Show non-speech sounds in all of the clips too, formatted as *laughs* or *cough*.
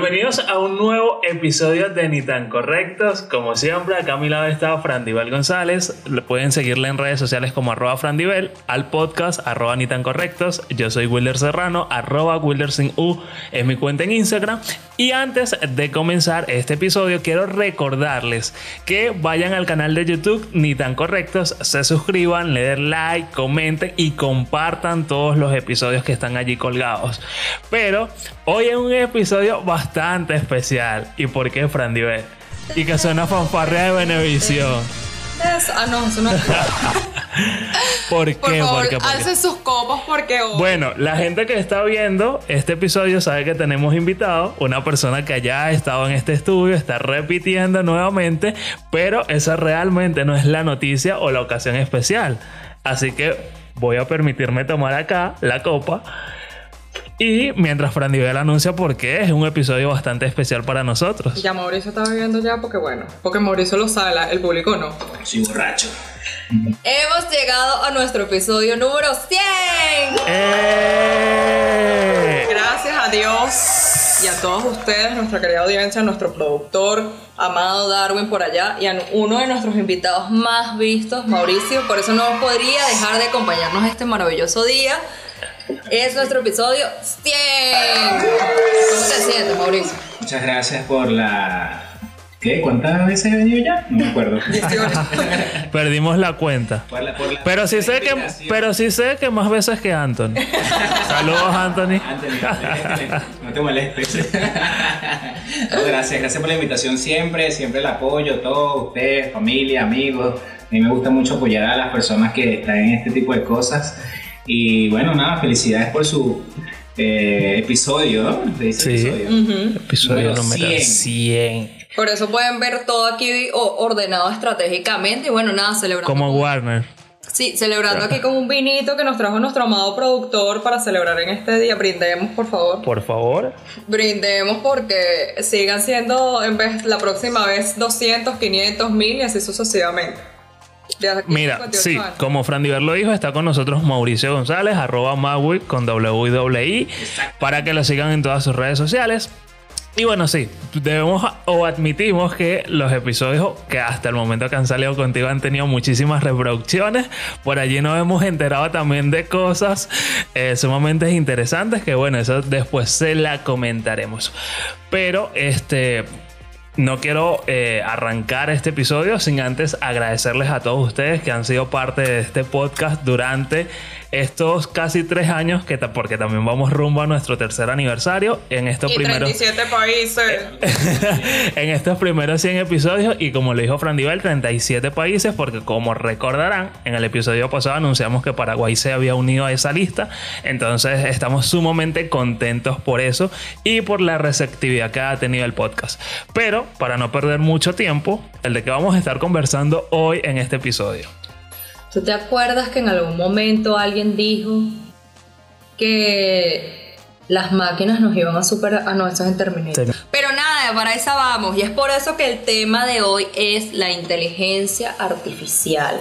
Bienvenidos a un nuevo episodio de Ni tan Correctos. Como siempre, acá a mi lado está Frandivel González. Le pueden seguirle en redes sociales como arroba Frandivel, al podcast arroba Ni tan Correctos. Yo soy Wilder Serrano, arroba Wilder sin U es mi cuenta en Instagram. Y antes de comenzar este episodio, quiero recordarles que vayan al canal de YouTube Ni tan Correctos, se suscriban, le den like, comenten y compartan todos los episodios que están allí colgados. Pero hoy es un episodio bastante especial. ¿Y por qué, Fran Diver? Y que suena fanfarria de Benevisión. Eso, ah, no, eso no. *laughs* ¿Por qué? Por favor, ¿Por qué? ¿Por qué? alcen sus copas porque hoy. Bueno, la gente que está viendo este episodio sabe que tenemos invitado una persona que ya ha estado en este estudio, está repitiendo nuevamente, pero esa realmente no es la noticia o la ocasión especial. Así que voy a permitirme tomar acá la copa. Y mientras Fran Divel anuncia por qué es un episodio bastante especial para nosotros. Ya Mauricio está bebiendo ya porque bueno, porque Mauricio lo sabe, el público no. Soy borracho. Hemos llegado a nuestro episodio número 100. ¡Eh! Gracias a Dios y a todos ustedes, nuestra querida audiencia, nuestro productor, amado Darwin por allá y a uno de nuestros invitados más vistos, Mauricio. Por eso no podría dejar de acompañarnos este maravilloso día. Es nuestro episodio 100. ¿Cómo te sientes, Mauricio? Muchas gracias por la. ¿Qué? ¿Cuántas veces he venido ya? No me acuerdo. *laughs* *laughs* Perdimos la cuenta. Por la- por la- Pero sí sé que, pero sí sé que más veces que Anthony. *laughs* Saludos, Anthony. Anthony, no te molestes. No, gracias, gracias por la invitación siempre, siempre el apoyo, todo, ustedes, familia, amigos. A mí me gusta mucho apoyar a las personas que están en este tipo de cosas. Y bueno, nada, felicidades por su eh, episodio, ¿no? ¿Se dice Sí. episodio? Número número 100. 100. Por eso pueden ver todo aquí ordenado estratégicamente. Y bueno, nada, celebrando. Como Warner. Sí, celebrando aquí con un vinito que nos trajo nuestro amado productor para celebrar en este día. Brindemos, por favor. Por favor. Brindemos porque sigan siendo en vez la próxima vez 200, 500, 1000 y así sucesivamente. De aquí a Mira, 58 sí, años. como Fran Diver lo dijo, está con nosotros Mauricio González, arroba Maui con WI, para que lo sigan en todas sus redes sociales. Y bueno, sí, debemos o admitimos que los episodios que hasta el momento que han salido contigo han tenido muchísimas reproducciones. Por allí nos hemos enterado también de cosas eh, sumamente interesantes que bueno, eso después se la comentaremos. Pero este... No quiero eh, arrancar este episodio sin antes agradecerles a todos ustedes que han sido parte de este podcast durante estos casi tres años, que porque también vamos rumbo a nuestro tercer aniversario en estos Y primeros 37 países. *laughs* en estos primeros 100 episodios y como le dijo Fran Divel, 37 países porque como recordarán, en el episodio pasado anunciamos que Paraguay se había unido a esa lista, entonces estamos sumamente contentos por eso y por la receptividad que ha tenido el podcast. Pero para no perder mucho tiempo, el de que vamos a estar conversando hoy en este episodio. ¿Tú te acuerdas que en algún momento alguien dijo que las máquinas nos iban a superar? Ah, no, eso es en Terminator. Sí. Pero nada, para esa vamos. Y es por eso que el tema de hoy es la inteligencia artificial.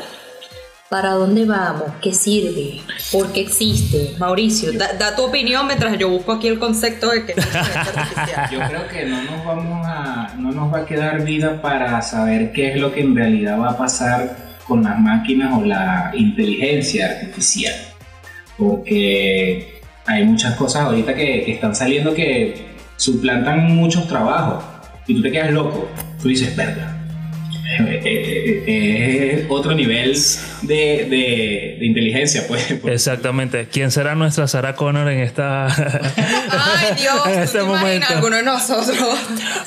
¿Para dónde vamos? ¿Qué sirve? ¿Por qué existe? Mauricio, da, da tu opinión mientras yo busco aquí el concepto de qué es la inteligencia artificial. Yo creo que no nos vamos a, no nos va a quedar vida para saber qué es lo que en realidad va a pasar con las máquinas o la inteligencia artificial. Porque hay muchas cosas ahorita que, que están saliendo que suplantan muchos trabajos y tú te quedas loco. Tú dices, verga. Eh, eh, eh, Es otro nivel de, de- de inteligencia, pues. Exactamente. ¿Quién será nuestra Sarah Connor en esta *laughs* Ay, Dios, ¿tú en te este momento? alguno de nosotros?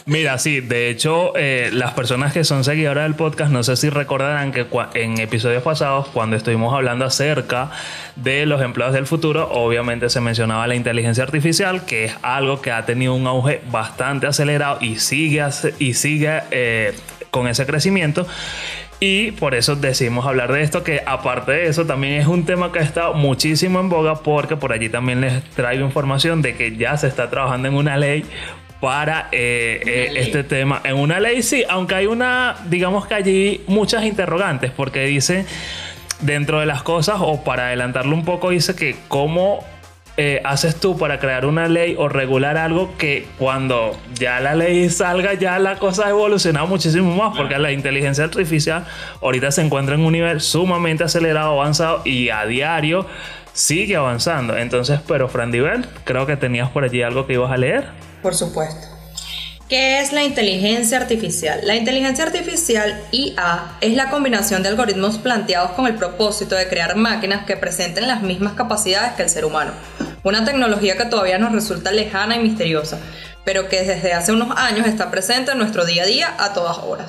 Mira, sí, de hecho, eh, las personas que son seguidoras del podcast, no sé si recordarán que en episodios pasados, cuando estuvimos hablando acerca de los empleados del futuro, obviamente se mencionaba la inteligencia artificial, que es algo que ha tenido un auge bastante acelerado y sigue, y sigue eh, con ese crecimiento. Y por eso decidimos hablar de esto, que aparte de eso también es un tema que ha estado muchísimo en boga porque por allí también les traigo información de que ya se está trabajando en una ley para eh, eh, este tema. En una ley sí, aunque hay una, digamos que allí muchas interrogantes porque dice dentro de las cosas o para adelantarlo un poco dice que cómo eh, haces tú para crear una ley o regular algo que cuando ya la ley salga ya la cosa ha evolucionado muchísimo más porque la inteligencia artificial ahorita se encuentra en un nivel sumamente acelerado, avanzado y a diario sigue avanzando. Entonces, pero Fran Diver, creo que tenías por allí algo que ibas a leer. Por supuesto. ¿Qué es la inteligencia artificial? La inteligencia artificial IA es la combinación de algoritmos planteados con el propósito de crear máquinas que presenten las mismas capacidades que el ser humano. Una tecnología que todavía nos resulta lejana y misteriosa, pero que desde hace unos años está presente en nuestro día a día a todas horas.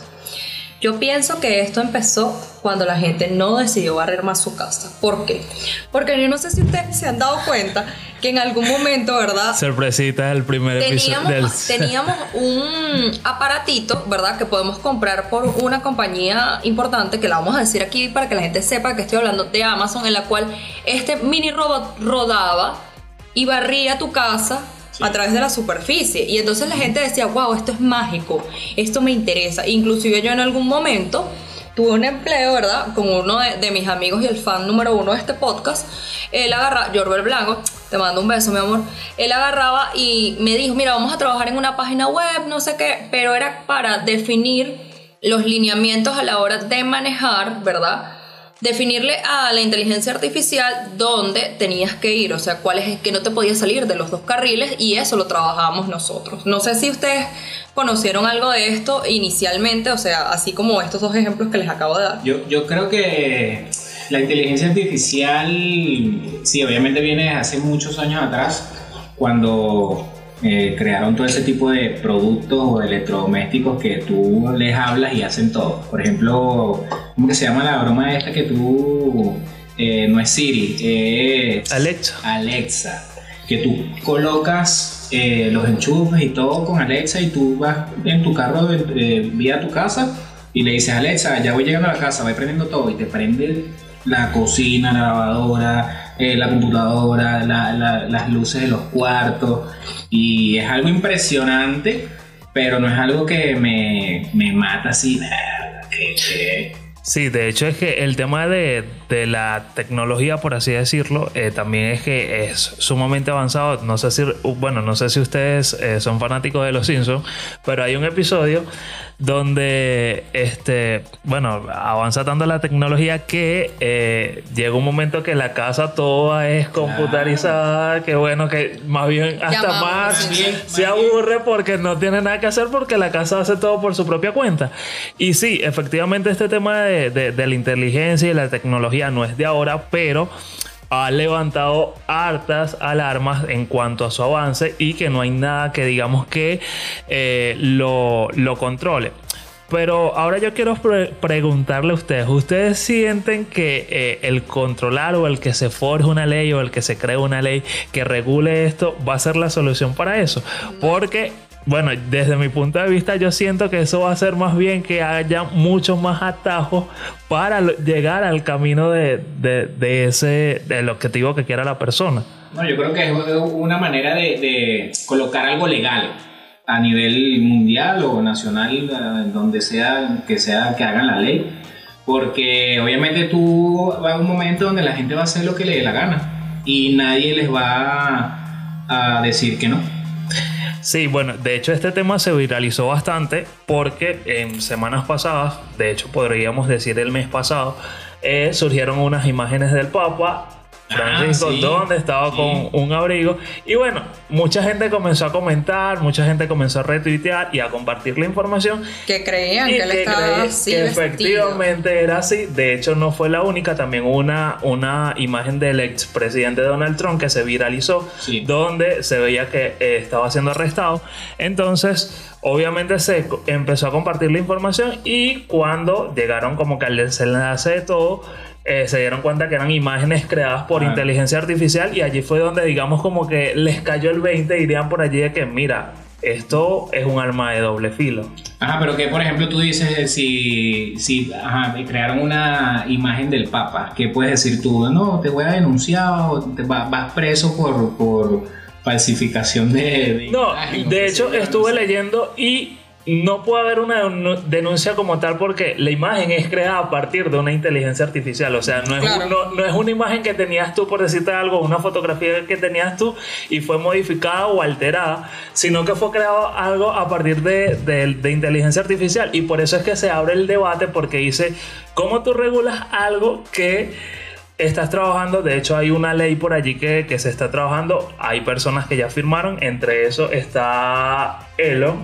Yo pienso que esto empezó cuando la gente no decidió barrer más su casa. ¿Por qué? Porque yo no sé si ustedes se han dado cuenta que en algún momento, ¿verdad? Sorpresita el primer teníamos, episodio. Teníamos un aparatito, ¿verdad? Que podemos comprar por una compañía importante, que la vamos a decir aquí para que la gente sepa que estoy hablando de Amazon, en la cual este mini robot rodaba y barría tu casa a través de la superficie. Y entonces la gente decía, wow, esto es mágico, esto me interesa. Inclusive yo en algún momento tuve un empleo, ¿verdad? Con uno de, mis amigos y el fan número uno de este podcast. Él agarraba, Jorbel Blanco, te mando un beso, mi amor. Él agarraba y me dijo, mira, vamos a trabajar en una página web, no sé qué, pero era para definir los lineamientos a la hora de manejar, ¿verdad? Definirle a la inteligencia artificial dónde tenías que ir, o sea, cuál es que no te podía salir de los dos carriles y eso lo trabajábamos nosotros. No sé si ustedes conocieron algo de esto inicialmente, o sea, así como estos dos ejemplos que les acabo de dar. Yo, yo creo que la inteligencia artificial, sí, obviamente viene hace muchos años atrás, cuando eh, crearon todo ese tipo de productos o electrodomésticos que tú les hablas y hacen todo. Por ejemplo, ¿cómo que se llama la broma esta que tú... Eh, no es Siri, es Alexa. Alexa. Que tú colocas eh, los enchufes y todo con Alexa y tú vas en tu carro vía tu casa y le dices Alexa, ya voy llegando a la casa, voy prendiendo todo y te prende la cocina, la lavadora, la computadora, las luces de los cuartos. Y es algo impresionante, pero no es algo que me, me mata así. Sí, de hecho es que el tema de, de la tecnología, por así decirlo, eh, también es que es sumamente avanzado. No sé si, bueno, no sé si ustedes eh, son fanáticos de Los Simpsons, pero hay un episodio donde, este, bueno, avanza tanto la tecnología que eh, llega un momento que la casa toda es computarizada, que bueno, que más bien hasta más se aburre porque no tiene nada que hacer porque la casa hace todo por su propia cuenta. Y sí, efectivamente este tema de, de la inteligencia y la tecnología no es de ahora, pero ha levantado hartas alarmas en cuanto a su avance y que no hay nada que digamos que eh, lo, controle. Pero ahora yo quiero preguntarle a ustedes, ¿ustedes sienten que eh, el controlar o el que se forje una ley o el que se cree una ley que regule esto va a ser la solución para eso? Porque bueno, desde mi punto de vista yo siento que eso va a ser más bien que haya muchos más atajos para llegar al camino de, ese, del objetivo que quiera la persona. No, yo creo que es una manera de, colocar algo legal a nivel mundial o nacional, donde sea que sea que hagan la ley, porque obviamente tú va a un momento donde la gente va a hacer lo que le dé la gana y nadie les va a decir que no. Sí, bueno, de hecho este tema se viralizó bastante porque en semanas pasadas, de hecho podríamos decir el mes pasado, eh, surgieron unas imágenes del Papa Francisco, ah, donde estaba con un abrigo. Y bueno, mucha gente comenzó a comentar, mucha gente comenzó a retuitear y a compartir la información. Que creían que él estaba así. Que efectivamente era así. De hecho, no fue la única. También una, una imagen del expresidente Donald Trump que se viralizó, donde se veía que eh, estaba siendo arrestado. Entonces, obviamente se empezó a compartir la información y cuando llegaron como que al desenlace de todo, eh, se dieron cuenta que eran imágenes creadas por inteligencia artificial y allí fue donde digamos como que les cayó el 20 y dirían por allí de que mira, esto es un arma de doble filo. Ajá, pero que por ejemplo tú dices si, si ajá, crearon una imagen del Papa, ¿qué puedes decir tú? No, te voy a denunciar o te vas preso por, por falsificación de... no, de hecho estuve leyendo y no puede haber una denuncia como tal porque la imagen es creada a partir de una inteligencia artificial. O sea, no es, no, es una imagen que tenías tú, por decirte algo, una fotografía que tenías tú y fue modificada o alterada, sino que fue creado algo a partir de, de inteligencia artificial. Y por eso es que se abre el debate porque dice, ¿cómo tú regulas algo que estás trabajando, de hecho hay una ley por allí que, que, se está trabajando, hay personas que ya firmaron, entre eso está Elon,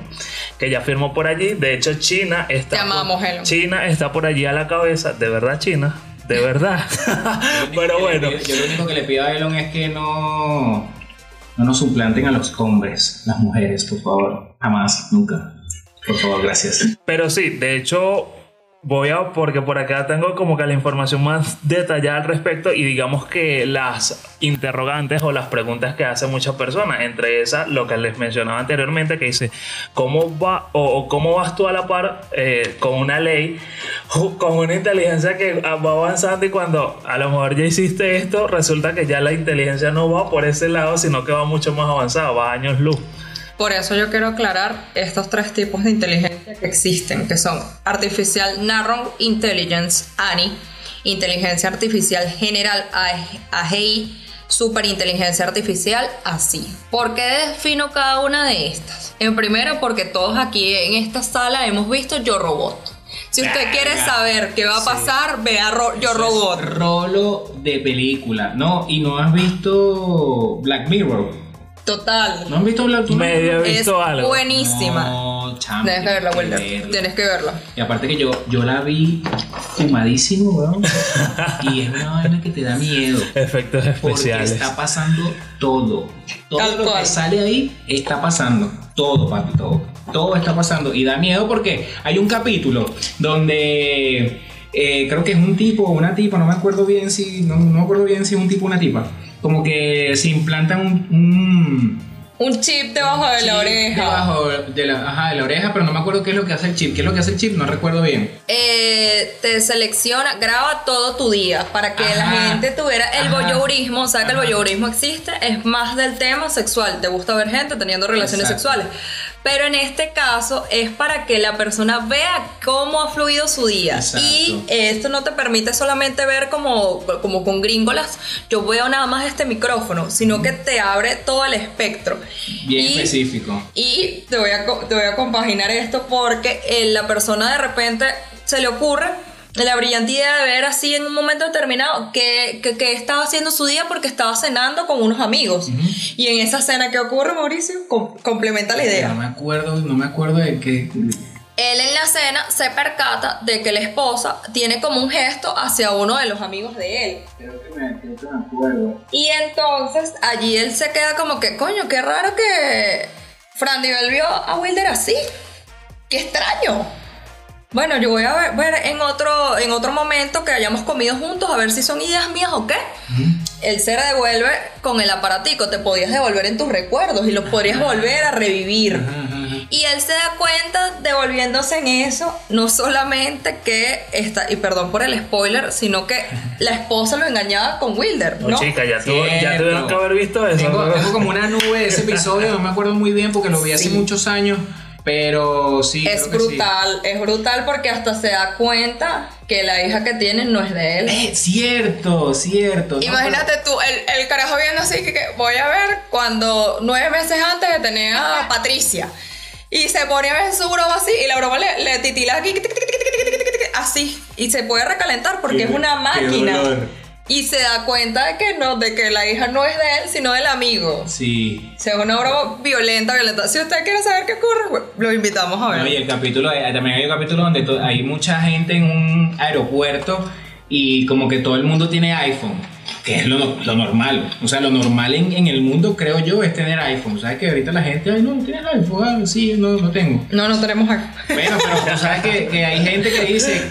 que ya firmó por allí, de hecho China está... Elon. China está por allí a la cabeza, de verdad China, de verdad. *laughs* *laughs* Pero bueno. yo, lo único que le pido a Elon es que no, no nos suplanten a los hombres, las mujeres, por favor, jamás, nunca. Por favor, gracias. Pero sí, de hecho, Voy a, porque por acá tengo como que la información más detallada al respecto y digamos que las interrogantes o las preguntas que hacen muchas personas, entre esas lo que les mencionaba anteriormente, que dice, ¿cómo va o, cómo vas tú a la par eh, con una ley, con una inteligencia que va avanzando y cuando a lo mejor ya hiciste esto, resulta que ya la inteligencia no va por ese lado, sino que va mucho más avanzado, va años luz? Por eso yo quiero aclarar estos tres tipos de inteligencia que existen, que son Artificial Narrow Intelligence, ANI, Inteligencia Artificial General, AGI, Superinteligencia Artificial, así. ¿Por qué defino cada una de estas? En primero, porque todos aquí en esta sala hemos visto Yo Robot. Si usted quiere saber qué va a pasar, vea Yo Robot. rolo de película. No, y no has visto Black Mirror. Total. ¿No han visto Black Mirror? Medio he visto es algo. Buenísima. No, chamo. Tienes que verla, Wilder. Tienes que verla. Y aparte que yo, yo la vi fumadísimo, weón. y es una vaina que te da miedo. Efectos especiales. Porque está pasando todo. Todo lo que sale ahí está pasando. Todo, papi, todo. Todo está pasando. Y da miedo porque hay un capítulo donde eh, creo que es un tipo o una tipa, no me acuerdo bien si. No, no me acuerdo bien si es un tipo o una tipa como que se implantan un, un chip debajo de la oreja. Debajo de la, ajá, de la oreja, pero no me acuerdo qué es lo que hace el chip. ¿Qué es lo que hace el chip? No recuerdo bien. Eh, te selecciona, graba todo tu día para que la gente tuviera el voyeurismo. O sea, que el voyeurismo existe, es más del tema sexual. Te gusta ver gente teniendo relaciones sexuales. Pero en este caso es para que la persona vea cómo ha fluido su día. Y esto no te permite solamente ver como, como con gringolas, yo veo nada más este micrófono, sino que te abre todo el espectro. Bien específico. Y te voy, a, te voy a compaginar esto porque eh, la persona de repente se le ocurre la brillante idea de ver así en un momento determinado que, que, estaba haciendo su día porque estaba cenando con unos amigos. Y en esa cena, ¿qué ocurre, Mauricio? complementa la idea. No me acuerdo, no me acuerdo de qué. Él en la cena se percata de que la esposa tiene como un gesto hacia uno de los amigos de él. Creo que me, acuerdo. Y entonces allí él se queda como que, coño, qué raro que Fran Bell vio a Wilder así. Qué extraño. Bueno, yo voy a ver, en, otro, en otro momento que hayamos comido juntos a ver si son ideas mías o qué. Él se devuelve con el aparatico, te podías devolver en tus recuerdos y los podrías volver a revivir. Y él se da cuenta, devolviéndose en eso, no solamente que está, y perdón por el spoiler, sino que la esposa lo engañaba con Wilder. No, chica, ya, ya tuvieron que haber visto eso. Tengo, tengo como una nube de ese episodio, no me acuerdo muy bien porque lo vi hace muchos años. Pero sí. Es brutal, es brutal porque hasta se da cuenta que la hija que tiene no es de él. Es cierto, cierto. Imagínate tú, el, el, carajo viendo así que, voy a ver cuando nueve meses antes de tener a Patricia. Y se pone a ver su broma así y la broma le, le titila aquí así. Y se puede recalentar porque es una máquina y se da cuenta de que no, de que la hija no es de él, sino del amigo. Sí. O sea, es una broma violenta, violenta. Si usted quiere saber qué ocurre, lo invitamos a ver. No, y el capítulo, eh, también hay un capítulo donde hay mucha gente en un aeropuerto y como que todo el mundo tiene iPhone. Que es lo, lo normal. O sea, lo normal en, en, el mundo, creo yo, es tener iPhone. ¿Sabes que ahorita la gente, ay, no, tienes iPhone? Ah, sí, no, no tengo. No, no tenemos iPhone. Bueno, pero sabes que, que hay gente que dice,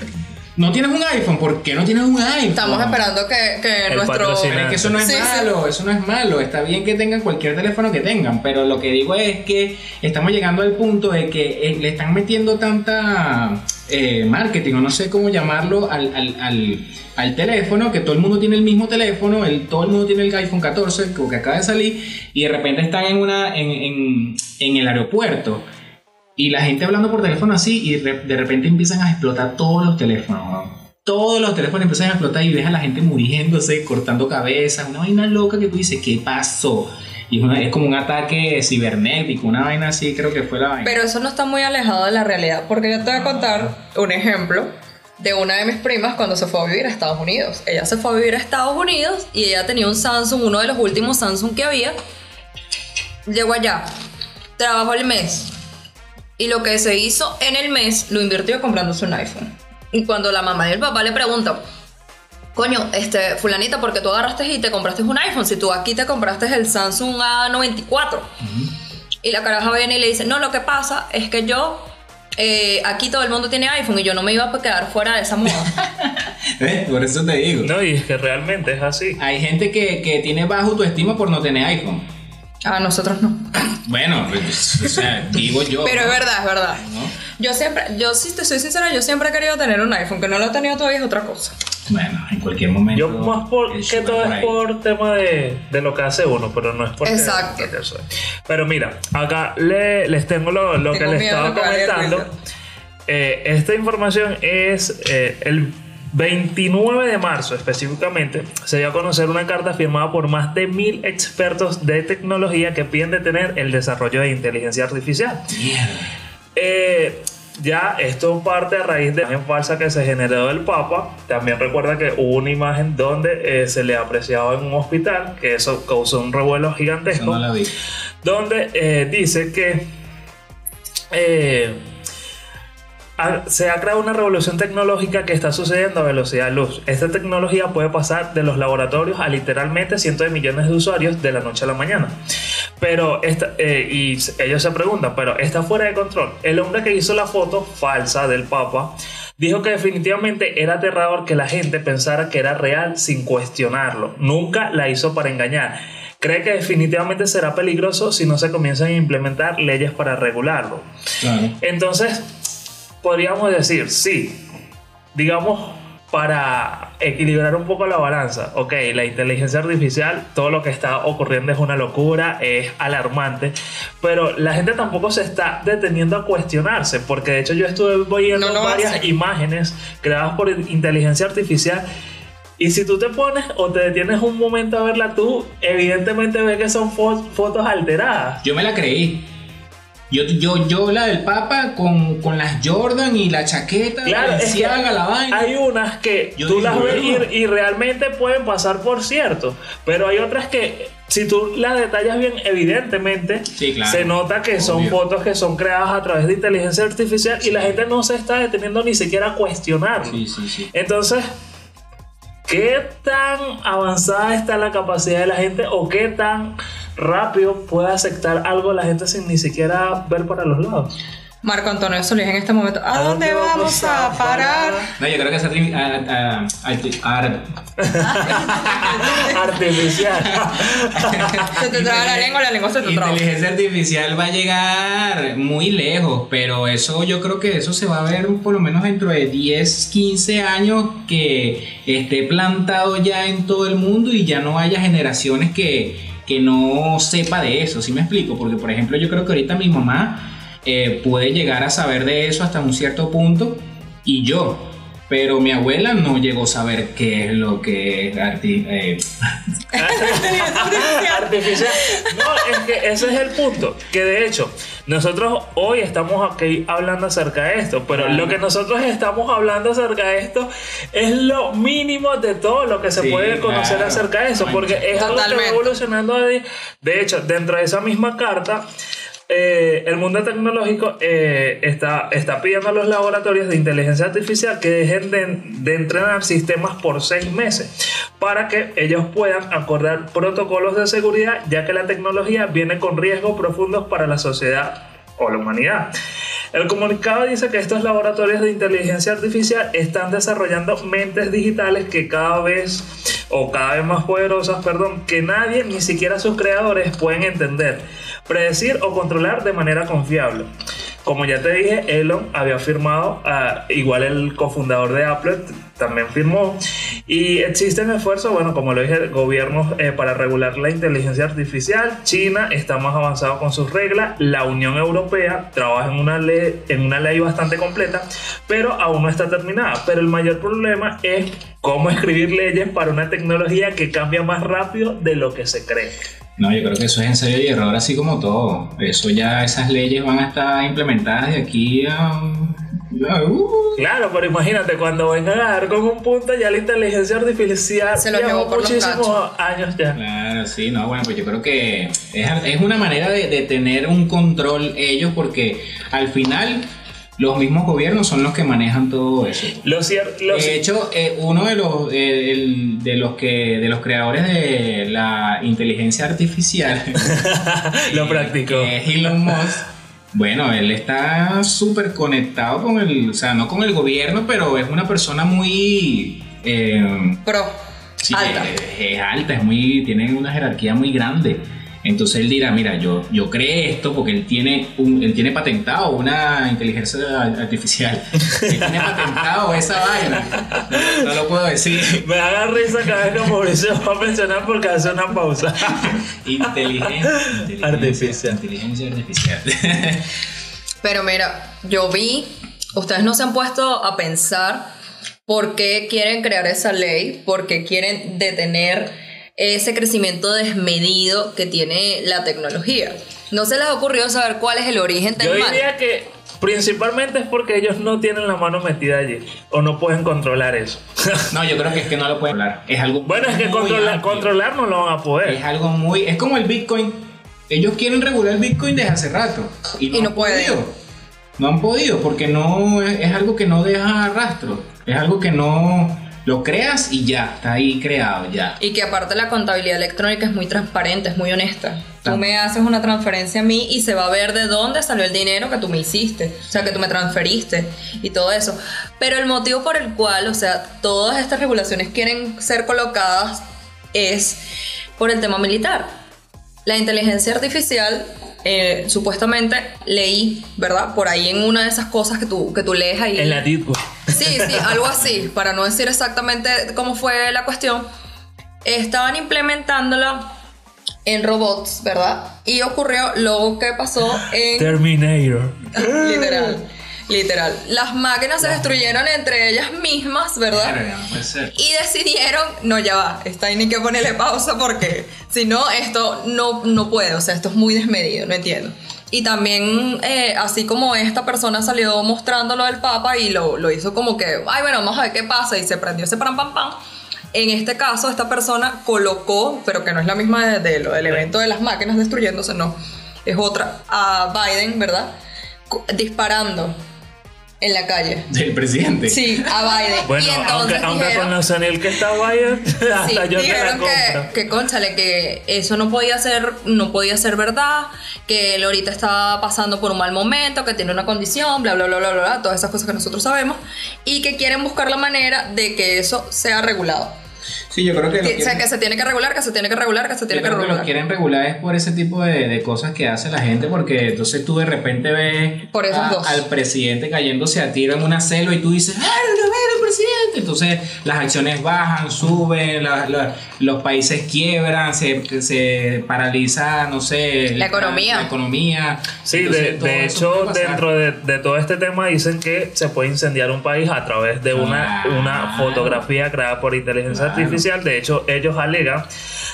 no tienes un iPhone, ¿por qué no tienes un iPhone? Estamos esperando que, que nuestro. Es que eso no es malo, eso no es malo. Está bien que tengan cualquier teléfono que tengan, pero lo que digo es que estamos llegando al punto de que eh, le están metiendo tanta eh, marketing, o no sé cómo llamarlo, al, al, al, teléfono, que todo el mundo tiene el mismo teléfono, el, todo el mundo tiene el iPhone 14, que acaba de salir, y de repente están en, una, en, en, en el aeropuerto Y la gente hablando por teléfono así y de repente empiezan a explotar todos los teléfonos. Todos los teléfonos empiezan a explotar y ves a la gente muriéndose, cortando cabezas, una vaina loca que tú dices, ¿qué pasó? Y es, como un ataque cibernético, una vaina así, creo que fue la vaina. Pero eso no está muy alejado de la realidad, porque yo te voy a contar un ejemplo de una de mis primas cuando se fue a vivir a Estados Unidos. Ella se fue a vivir a Estados Unidos y ella tenía un Samsung, uno de los últimos Samsung que había. Llegó allá, trabajó el mes y lo que se hizo en el mes lo invirtió comprándose un iPhone. Y cuando la mamá y el papá le preguntan, coño, este, fulanita, ¿por qué tú agarraste y te compraste un iPhone? Si tú aquí te compraste el Samsung A94. Y la caraja viene y le dice, no, lo que pasa es que yo, eh, aquí todo el mundo tiene iPhone y yo no me iba a quedar fuera de esa moda. *laughs* Por eso te digo. No, y es que realmente es así. Hay gente que, que tiene bajo tu estima por no tener iPhone. A nosotros no. Bueno, pues, o sea, digo yo. Pero es verdad, es verdad. Yo siempre, yo si te soy sincera, yo siempre he querido tener un iPhone, que no lo he tenido todavía es otra cosa. Bueno, en cualquier momento. Yo más por que todo es por tema de, de, lo que hace uno, pero no es por Exacto. Pero mira, acá le, les tengo lo, lo que les estaba comentando. Eh, esta información es eh, el 29 de marzo específicamente se dio a conocer una carta firmada por más de mil expertos de tecnología que piden detener el desarrollo de inteligencia artificial. Eh, ya esto parte a raíz de la imagen falsa que se generó del Papa. También recuerda que hubo una imagen donde eh, se le apreciaba en un hospital, que eso causó un revuelo gigantesco. Donde eh, dice que se ha creado una revolución tecnológica que está sucediendo a velocidad de luz. Esta tecnología puede pasar de los laboratorios a literalmente cientos de millones de usuarios de la noche a la mañana. Pero esta, eh, y ellos se preguntan, pero está fuera de control. El hombre que hizo la foto falsa del Papa dijo que definitivamente era aterrador que la gente pensara que era real sin cuestionarlo. Nunca la hizo para engañar. Cree que definitivamente será peligroso si no se comienzan a implementar leyes para regularlo. Entonces, podríamos decir, sí, digamos, para equilibrar un poco la balanza, ok, la inteligencia artificial, todo lo que está ocurriendo es una locura, es alarmante, pero la gente tampoco se está deteniendo a cuestionarse, porque de hecho yo estuve viendo varias imágenes creadas por inteligencia artificial. Y si tú te pones o te detienes un momento a verla tú, evidentemente ves que son fotos alteradas. Yo me la creí. Yo, yo, yo la del Papa con, con las Jordan y la chaqueta, claro, es que la vaina. Hay unas que tú las ves y, realmente pueden pasar por cierto, pero hay otras que si tú las detallas bien, evidentemente se nota que son fotos que son creadas a través de inteligencia artificial y la gente no se está deteniendo ni siquiera a cuestionarlo. Entonces, ¿qué tan avanzada está la capacidad de la gente o qué tan rápido puede aceptar algo la gente sin ni siquiera ver para los lados. Marco Antonio Solís en este momento. ¿A, dónde, vamos a parar? No, yo creo que es *laughs* artificial. se te trae la lengua, la lengua se te trae. Inteligencia artificial va a llegar muy lejos, pero eso yo creo que eso se va a ver por lo menos dentro de 10, 15 años que esté plantado ya en todo el mundo y ya no haya generaciones que que no sepa de eso, ¿sí me explico? Porque, por ejemplo, yo creo que ahorita mi mamá eh, puede llegar a saber de eso hasta un cierto punto y yo, pero mi abuela no llegó a saber qué es lo que es eh, *laughs* artificial. No, es que ese es el punto. Que de hecho, nosotros hoy estamos aquí hablando acerca de esto, pero lo que nosotros estamos hablando acerca de esto es lo mínimo de todo lo que se puede conocer acerca de eso, porque es algo que va evolucionando. de hecho, dentro de esa misma carta eh, el mundo tecnológico eh, está, está pidiendo a los laboratorios de inteligencia artificial que dejen de, entrenar sistemas por seis meses para que ellos puedan acordar protocolos de seguridad ya que la tecnología viene con riesgos profundos para la sociedad o la humanidad. El comunicado dice que estos laboratorios de inteligencia artificial están desarrollando mentes digitales que cada vez o cada vez más poderosas, perdón, que nadie, ni siquiera sus creadores, pueden entender predecir o controlar de manera confiable. como ya te dije, Elon había firmado, ah, igual el cofundador de Apple también firmó. Y existen esfuerzos, bueno, como lo dije, gobiernos eh, para regular la inteligencia artificial. China está más avanzado con sus reglas. La Unión Europea trabaja en una ley, en una ley bastante completa, pero aún no está terminada. Pero el mayor problema es cómo escribir leyes para una tecnología que cambia más rápido de lo que se cree. No, yo creo que eso es en serio y error así como todo. Eso ya, esas leyes van a estar implementadas de aquí a... Uh. Claro, pero imagínate, cuando vengan a dar con un punto ya la inteligencia artificial se lo llevó por muchísimos años ya. Claro, sí, no, bueno, pues yo creo que es, es una manera de, de tener un control ellos porque al final los mismos gobiernos son los que manejan todo eso. Lo cierto, de hecho, eh, uno de los, eh, de los que de los creadores de la inteligencia artificial *laughs* lo *laughs* practicó. Es Elon Musk. Bueno, él está súper conectado con el, o sea, no con el gobierno, pero es una persona muy eh, pro. Sí, alta. Es, alta, es muy, tiene una jerarquía muy grande. Entonces él dirá, mira, yo, yo creé esto porque él tiene, un, él tiene patentado una inteligencia artificial. *laughs* Él tiene patentado esa vaina. No, lo puedo decir. *laughs* Me haga risa cada vez que Mauricio va a mencionar porque hace una pausa. *laughs* inteligencia, artificial. Inteligencia artificial. Pero mira, yo vi, ustedes no se han puesto a pensar por qué quieren crear esa ley, por qué quieren detener ese crecimiento desmedido que tiene la tecnología. ¿No se les ha ocurrido saber cuál es el origen del Yo diría que principalmente es porque ellos no tienen la mano metida allí o no pueden controlar eso. *laughs* no, yo creo que es que no lo pueden controlar. Es algo Bueno, es que controlar, controlar no lo van a poder. Es algo muy es como el Bitcoin. Ellos quieren regular el Bitcoin desde hace rato y no, pueden. No han podido porque no es algo que no deja rastro. Es algo que no lo creas y ya, está ahí creado ya. Y que aparte la contabilidad electrónica es muy transparente, es muy honesta. Tú me haces una transferencia a mí y se va a ver de dónde salió el dinero que tú me hiciste, o sea, que tú me transferiste y todo eso. Pero el motivo por el cual, o sea, todas estas regulaciones quieren ser colocadas es por el tema militar. La inteligencia artificial eh, supuestamente leí, ¿verdad? Por ahí en una de esas cosas que tú, que tú lees ahí. En la Deep Sí, sí, algo así, para no decir exactamente cómo fue la cuestión. Estaban implementándola en robots, ¿verdad? Y ocurrió lo que pasó en... Terminator. Literal. Literal. Las máquinas se destruyeron entre ellas mismas, ¿verdad? Y decidieron, no, ya va, está ahí ni que ponerle pausa porque si no, esto no, no puede, o sea, esto es muy desmedido, no entiendo. Y también, eh, así como esta persona salió mostrando lo del Papa y lo, lo, hizo como que, ay, bueno, vamos a ver qué pasa, y se prendió ese pam pam pam. En este caso, esta persona colocó, pero que no es la misma de, de lo del evento de las máquinas destruyéndose, no, es otra, a Biden, ¿verdad? Disparando en la calle. Del presidente. Sí, a Biden. *laughs* Bueno, aunque, aunque con Nathaniel que está Biden, *laughs* hasta sí, yo dijeron que, que, conchale, que eso no podía ser, no podía ser verdad, que él ahorita estaba pasando por un mal momento, que tiene una condición, bla, bla, bla, bla, bla, todas esas cosas que nosotros sabemos, y que quieren buscar la manera de que eso sea regulado. Sí, yo creo que. o sea, que se tiene que regular, que se tiene que regular, que se tiene que regular. Que lo quieren regular es por ese tipo de, de, cosas que hace la gente, porque entonces tú de repente ves por a, al presidente cayéndose a tiro en una selva y tú dices, ¡Ah, no el presidente! Entonces las acciones bajan, suben, la, la, los países quiebran, se, se paraliza, no sé. La economía. La, economía. Sí, entonces, de, de hecho, dentro de, de, todo este tema dicen que se puede incendiar un país a través de una, ah, una fotografía creada por inteligencia claro. artificial de hecho, ellos alegan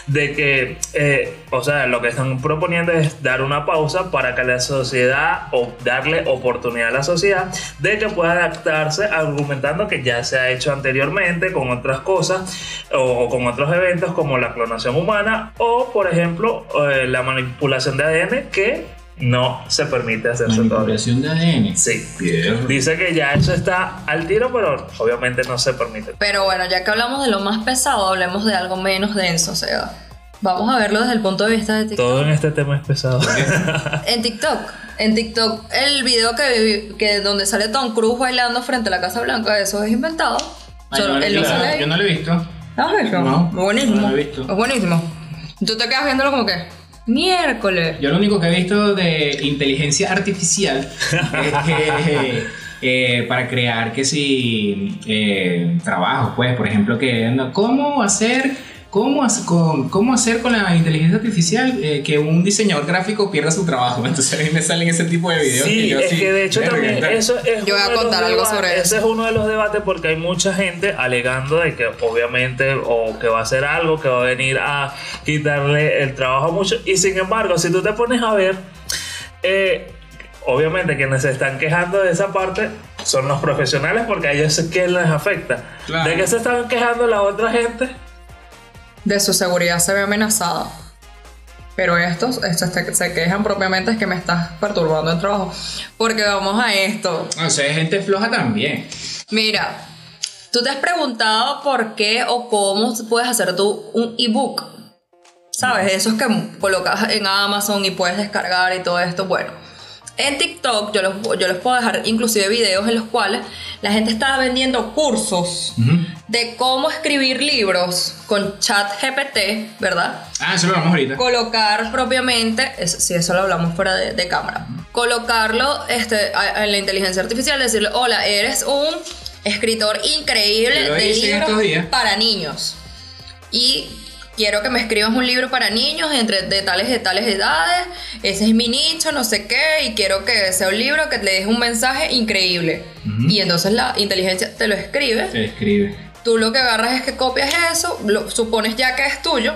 de que, eh, o sea, lo que están proponiendo es dar una pausa para que la sociedad, o darle oportunidad a la sociedad de que pueda adaptarse, argumentando que ya se ha hecho anteriormente con otras cosas o, con otros eventos como la clonación humana o, por ejemplo, eh, la manipulación de ADN que no se permite hacerse Manipulación todavía. de ADN. Sí. Bien. Dice que ya eso está al tiro, pero obviamente no se permite. Pero bueno, ya que hablamos de lo más pesado, hablemos de algo menos denso, o sea. Vamos a verlo desde el punto de vista de TikTok. Todo en este tema es pesado. *laughs* en TikTok. En TikTok, el video que, que donde sale Tom Cruise bailando frente a la Casa Blanca, eso es inventado. Ay, Solo, no, él yo, no, yo no lo he visto. ¿No has visto? No, buenísimo. No lo he visto. Es buenísimo. ¿Tú te quedas viéndolo como que? Miércoles. Yo lo único que he visto de inteligencia artificial es que *laughs* eh, para crear que si eh, trabajos, pues, por ejemplo, que cómo hacer ¿Cómo, hacer con, ¿Cómo hacer con la inteligencia artificial eh, que un diseñador gráfico pierda su trabajo? *laughs* Entonces a mí me salen ese tipo de videos. Sí, que yo es así, que de hecho también eso es Yo voy a uno de los contar algo debates- sobre Ese eso. es uno de los debates porque hay mucha gente alegando de que obviamente o que va a hacer algo que va a venir a quitarle el trabajo a muchos y sin embargo si tú te pones a ver eh, obviamente quienes se están quejando de esa parte son los profesionales porque a ellos es que les afecta. Claro. ¿De qué se están quejando la otra gente? De su seguridad se ve amenazada. Pero estos, estos te- se quejan propiamente es que me estás perturbando el trabajo. Porque vamos a esto. O sea, hay gente floja también. Mira, tú te has preguntado por qué o cómo puedes hacer tú un ebook. ¿Sabes? Esos que colocas en Amazon y puedes descargar y todo esto. Bueno, en TikTok yo los, yo les puedo dejar inclusive videos en los cuales la gente está vendiendo cursos de cómo escribir libros con chat GPT, ¿verdad? Ah, eso lo vamos ahorita. colocar propiamente, sí, eso lo hablamos fuera de, de cámara, colocarlo este, a- en la inteligencia artificial, decirle, hola, eres un escritor increíble de libros para niños. Y quiero que me escribas un libro para niños entre de tales de tales edades, ese es mi nicho, no sé qué, y quiero que sea un libro que le deje un mensaje increíble. Y entonces la inteligencia te lo escribe. Se escribe. Tú lo que agarras es que copias eso, lo supones ya que es tuyo.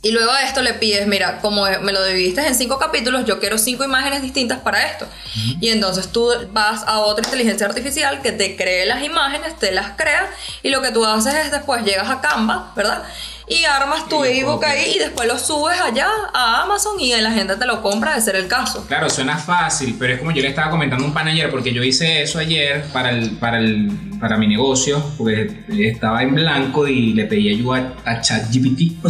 Y luego a esto le pides, mira, como me lo dividiste en cinco capítulos, yo quiero cinco imágenes distintas para esto. Y entonces tú vas a otra inteligencia artificial que te cree las imágenes, te las crea, y lo que tú haces es después llegas a Canva, ¿verdad? Y armas tu ebook ahí y después lo subes allá a Amazon y la gente te lo compra de ser el caso. Claro, suena fácil, pero es como yo le estaba comentando a un pan ayer, porque yo hice eso ayer para, el, para, el, para mi negocio, porque estaba en blanco y le pedí ayuda a ChatGPT.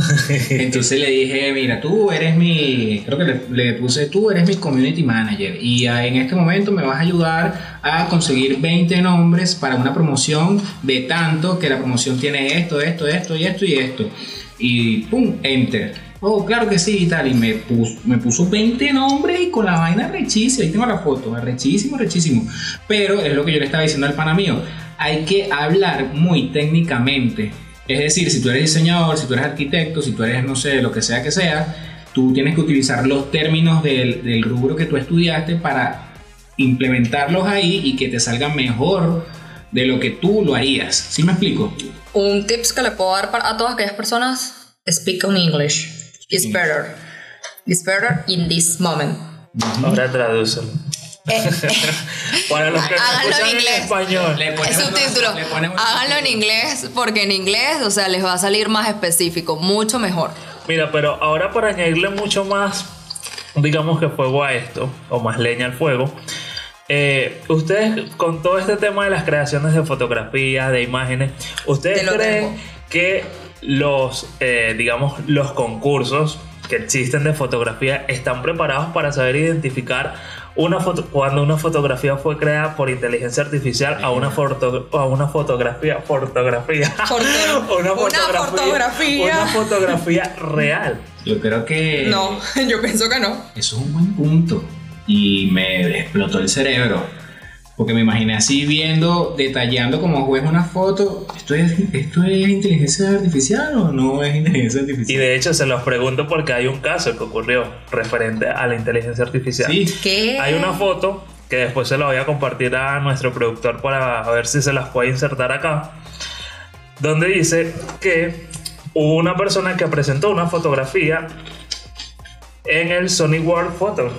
*laughs* Entonces le dije, mira, tú eres mi, creo que le, le puse, tú eres mi community manager y en este momento me vas a ayudar a conseguir 20 nombres para una promoción de tanto, que la promoción tiene esto, esto, esto y esto y esto. Y pum, enter. Oh, claro que sí y tal. Y me puso, me puso 20 nombres y con la vaina rechísima. Ahí tengo la foto, rechísimo, rechísimo. Pero es lo que yo le estaba diciendo al pana mío. Hay que hablar muy técnicamente. Es decir, si tú eres diseñador, si tú eres arquitecto, si tú eres, no sé, lo que sea que sea, tú tienes que utilizar los términos del, del rubro que tú estudiaste para implementarlos ahí y que te salga mejor de lo que tú lo harías. ¿Sí me explico? Un tips que le puedo dar para, a todas aquellas personas, speak on English. It's better. It's better in this moment. Ahora tradúcelo. Eh, *laughs* Para los que no Háganlo en escuchan en inglés. español. Le Es ponemos- subtítulo. le ponemos- Háganlo en inglés porque en inglés, o sea, les va a salir más específico, mucho mejor. Mira, pero ahora para añadirle mucho más, digamos que fuego a esto, o más leña al fuego, eh, ustedes con todo este tema de las creaciones de fotografías, de imágenes, ¿ustedes lo creen tengo. que los, eh, digamos, los concursos que existen de fotografía están preparados para saber identificar una foto, cuando una fotografía fue creada por inteligencia artificial a una, foto, a una fotografía, fotografía, Foto- *laughs* una una fotografía, fotografía. una fotografía real. Yo creo que No, *laughs* yo pienso que no. eso es un buen punto. Y me explotó el cerebro. Porque me imaginé así viendo, detallando como juez una foto. ¿Esto es, ¿Esto es inteligencia artificial o no es inteligencia Y artificial? de hecho se los pregunto porque hay un caso que ocurrió referente a la inteligencia artificial. Sí. ¿Qué? Hay una foto que después se la voy a compartir a nuestro productor para ver si se las puede insertar acá. Donde dice que hubo una persona que presentó una fotografía en el Sony World Photo.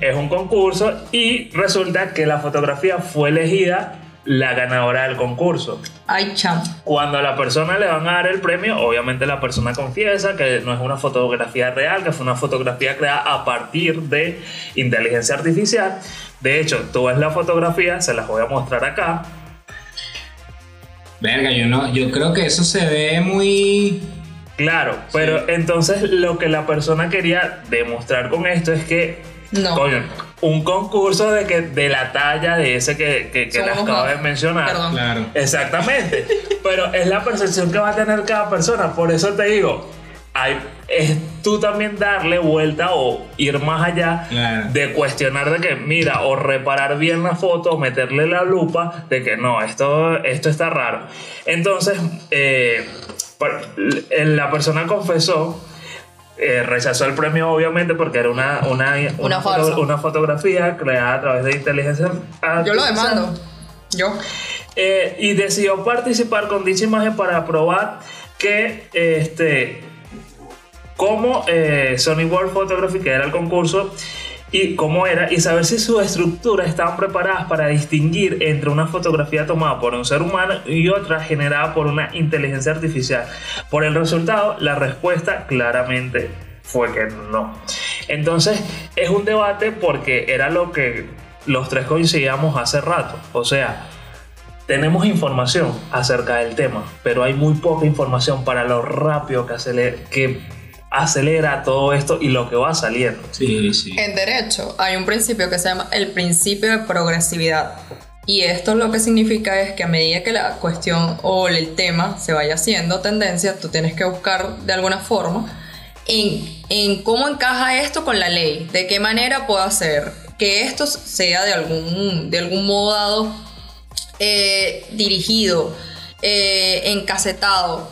Es un concurso y resulta que la fotografía fue elegida la ganadora del concurso. Ay, cham. Cuando a la persona le van a dar el premio, obviamente la persona confiesa que no es una fotografía real, que fue una fotografía creada a partir de inteligencia artificial. De hecho, tú ves la fotografía, se las voy a mostrar acá. Verga, yo no, yo creo que eso se ve muy. Claro, pero entonces lo que la persona quería demostrar con esto es que, No. coño, un concurso de que de la talla de ese que, que, que acabo de mencionar. Perdón. Claro. Exactamente. Pero es la percepción que va a tener cada persona. Por eso te digo, hay, es tú también darle vuelta o ir más allá Claro. de cuestionar de que, mira, o reparar bien la foto, o meterle la lupa, de que no, esto, esto está raro. Entonces, eh, la persona confesó. Eh, rechazó el premio obviamente porque era una, una, Una foto- farsa. una fotografía creada a través de inteligencia Yo lo artificial. demando. Yo. Eh, y decidió participar con dicha imagen para probar que este cómo eh, Sony World Photography, que era el concurso, y cómo era, y saber si sus estructuras estaban preparadas para distinguir entre una fotografía tomada por un ser humano y otra generada por una inteligencia artificial. Por el resultado, la respuesta claramente fue que no. Entonces, es un debate porque era lo que los tres coincidíamos hace rato. O sea, tenemos información acerca del tema, pero hay muy poca información para lo rápido que acelera, que acelera todo esto y lo que va saliendo. Sí, sí. En derecho hay un principio que se llama el principio de progresividad. Y esto lo que significa es que a medida que la cuestión o el tema se vaya haciendo tendencia, tú tienes que buscar de alguna forma en, en cómo encaja esto con la ley, de qué manera puedo hacer que esto sea de algún, de algún modo dado eh, dirigido, eh, encasetado,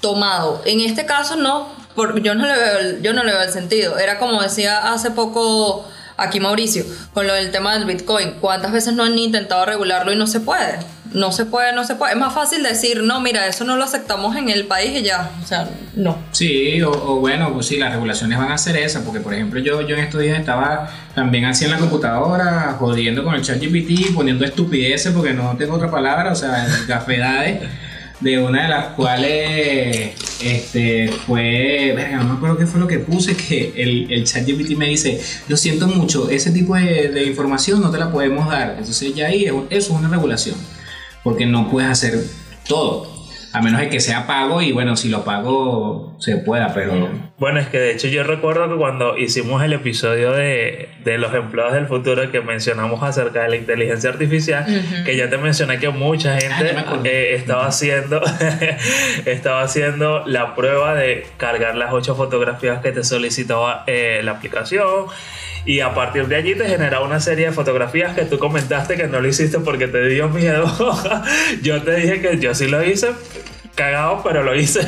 tomado. En este caso no, porque yo no le veo yo no le veo el sentido. Era como decía hace poco aquí Mauricio, con lo del tema del Bitcoin. ¿Cuántas veces no han intentado regularlo y no se puede? No se puede, no se puede. Es más fácil decir, no, mira, eso no lo aceptamos en el país y ya. O sea, no. Sí, o, o bueno, pues sí, las regulaciones van a ser esas, porque por ejemplo yo, yo en estos días estaba también así en la computadora, jodiendo con el chat GPT, poniendo estupideces, porque no tengo otra palabra, o sea, *laughs* gafedades, de una de las cuales este, fue, verga, no me acuerdo qué fue lo que puse, que el, el chat GPT me dice, lo siento mucho, ese tipo de, de información no te la podemos dar, entonces ya ahí es- eso es una regulación, porque no puedes hacer todo. A menos de que sea pago y bueno, si lo pago se pueda, pero... Bueno, es que de hecho yo recuerdo que cuando hicimos el episodio de, de los empleados del futuro que mencionamos acerca de la inteligencia artificial, que ya te mencioné que mucha Ah, gente eh, estaba haciendo *laughs* estaba haciendo la prueba de cargar las ocho fotografías que te solicitaba eh, la aplicación. Y a partir de allí te generaba una serie de fotografías que tú comentaste que no lo hiciste porque te dio miedo. *laughs* yo te dije que yo sí lo hice cagado, pero lo hice.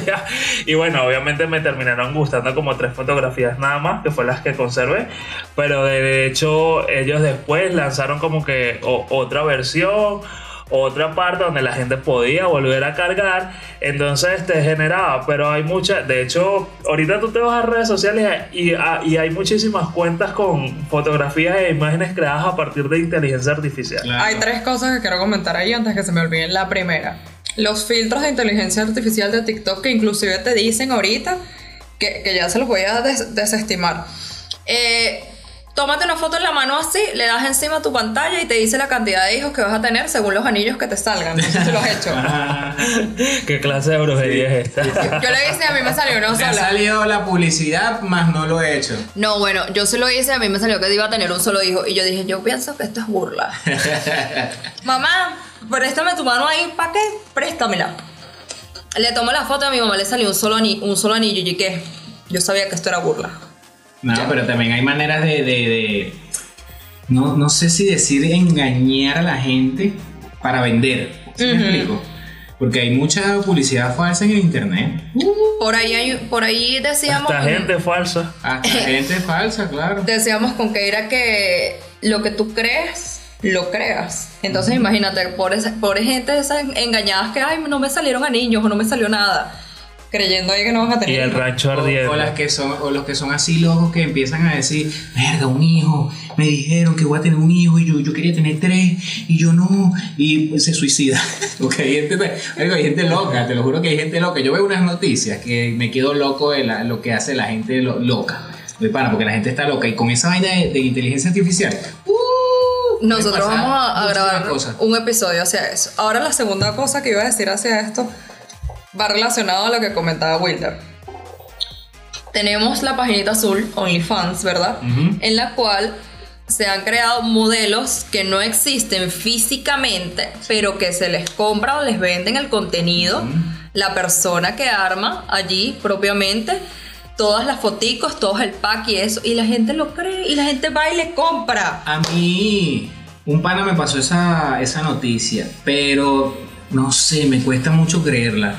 y bueno, obviamente me terminaron gustando como tres fotografías nada más, que fue las que conservé. Pero de hecho, ellos después lanzaron como que otra versión. Otra parte donde la gente podía volver a cargar, entonces te generaba, pero hay muchas, de hecho, ahorita tú te vas a redes sociales y, a- y hay muchísimas cuentas con fotografías e imágenes creadas a partir de inteligencia artificial. Claro. Hay tres cosas que quiero comentar ahí antes que se me olviden. La primera, los filtros de inteligencia artificial de TikTok que inclusive te dicen ahorita que, que ya se los voy a des- desestimar. Eh, tómate una foto en la mano así, le das encima a tu pantalla y te dice la cantidad de hijos que vas a tener según los anillos que te salgan. No sé si lo has hecho. *laughs* ¿Qué clase de brujería es esta? Yo le hice, a mí me salió una Me ha salido la publicidad, más no lo he hecho. No, bueno, yo se lo hice, a mí me salió que iba a tener un solo hijo. Y yo dije, yo pienso que esto es burla. *laughs* mamá, préstame tu mano ahí, ¿para qué? Préstamela. Le tomo la foto a mi mamá, le salió un solo, ani- un solo anillo. Y ¿qué? Yo sabía que esto era burla. No, pero también hay maneras de, de- de- no, no sé si decir engañar a la gente para vender. ¿Sí me Ujú. explico? Porque hay mucha publicidad falsa en el internet. Por ahí, hay- por ahí decíamos... Esta gente falsa. Hasta *laughs* gente falsa, claro. Decíamos con que era que lo que tú crees, lo creas. Entonces imagínate, por, esa, por gente esas engañadas que, ay, no me salieron anillos o no me salió nada. Creyendo ahí que no vas a tener Y el rancho O, ardiente. o las que son, o los que son así locos que empiezan a decir, verga, un hijo, me dijeron que voy a tener un hijo y yo, yo quería tener tres y yo no, y pues, se suicida. *laughs* Porque hay gente, hay gente loca, te lo juro que hay gente loca. Yo veo unas noticias que me quedo loco de la- lo que hace la gente lo- loca. De pana, porque la gente está loca y con esa vaina de, de inteligencia artificial. ¡uh! Nosotros vamos a, a grabar cosas. un episodio hacia eso. Ahora la segunda cosa que iba a decir hacia esto va relacionado a lo que comentaba Wilder. Tenemos la paginita azul, OnlyFans, ¿verdad? Ujú. En la cual se han creado modelos que no existen físicamente, pero que se les compra o les venden el contenido la persona que arma allí propiamente todas las foticos, todos el pack y eso, y la gente lo cree y la gente va y le compra. A mí, un pana me pasó esa, esa noticia, pero no sé, me cuesta mucho creerla.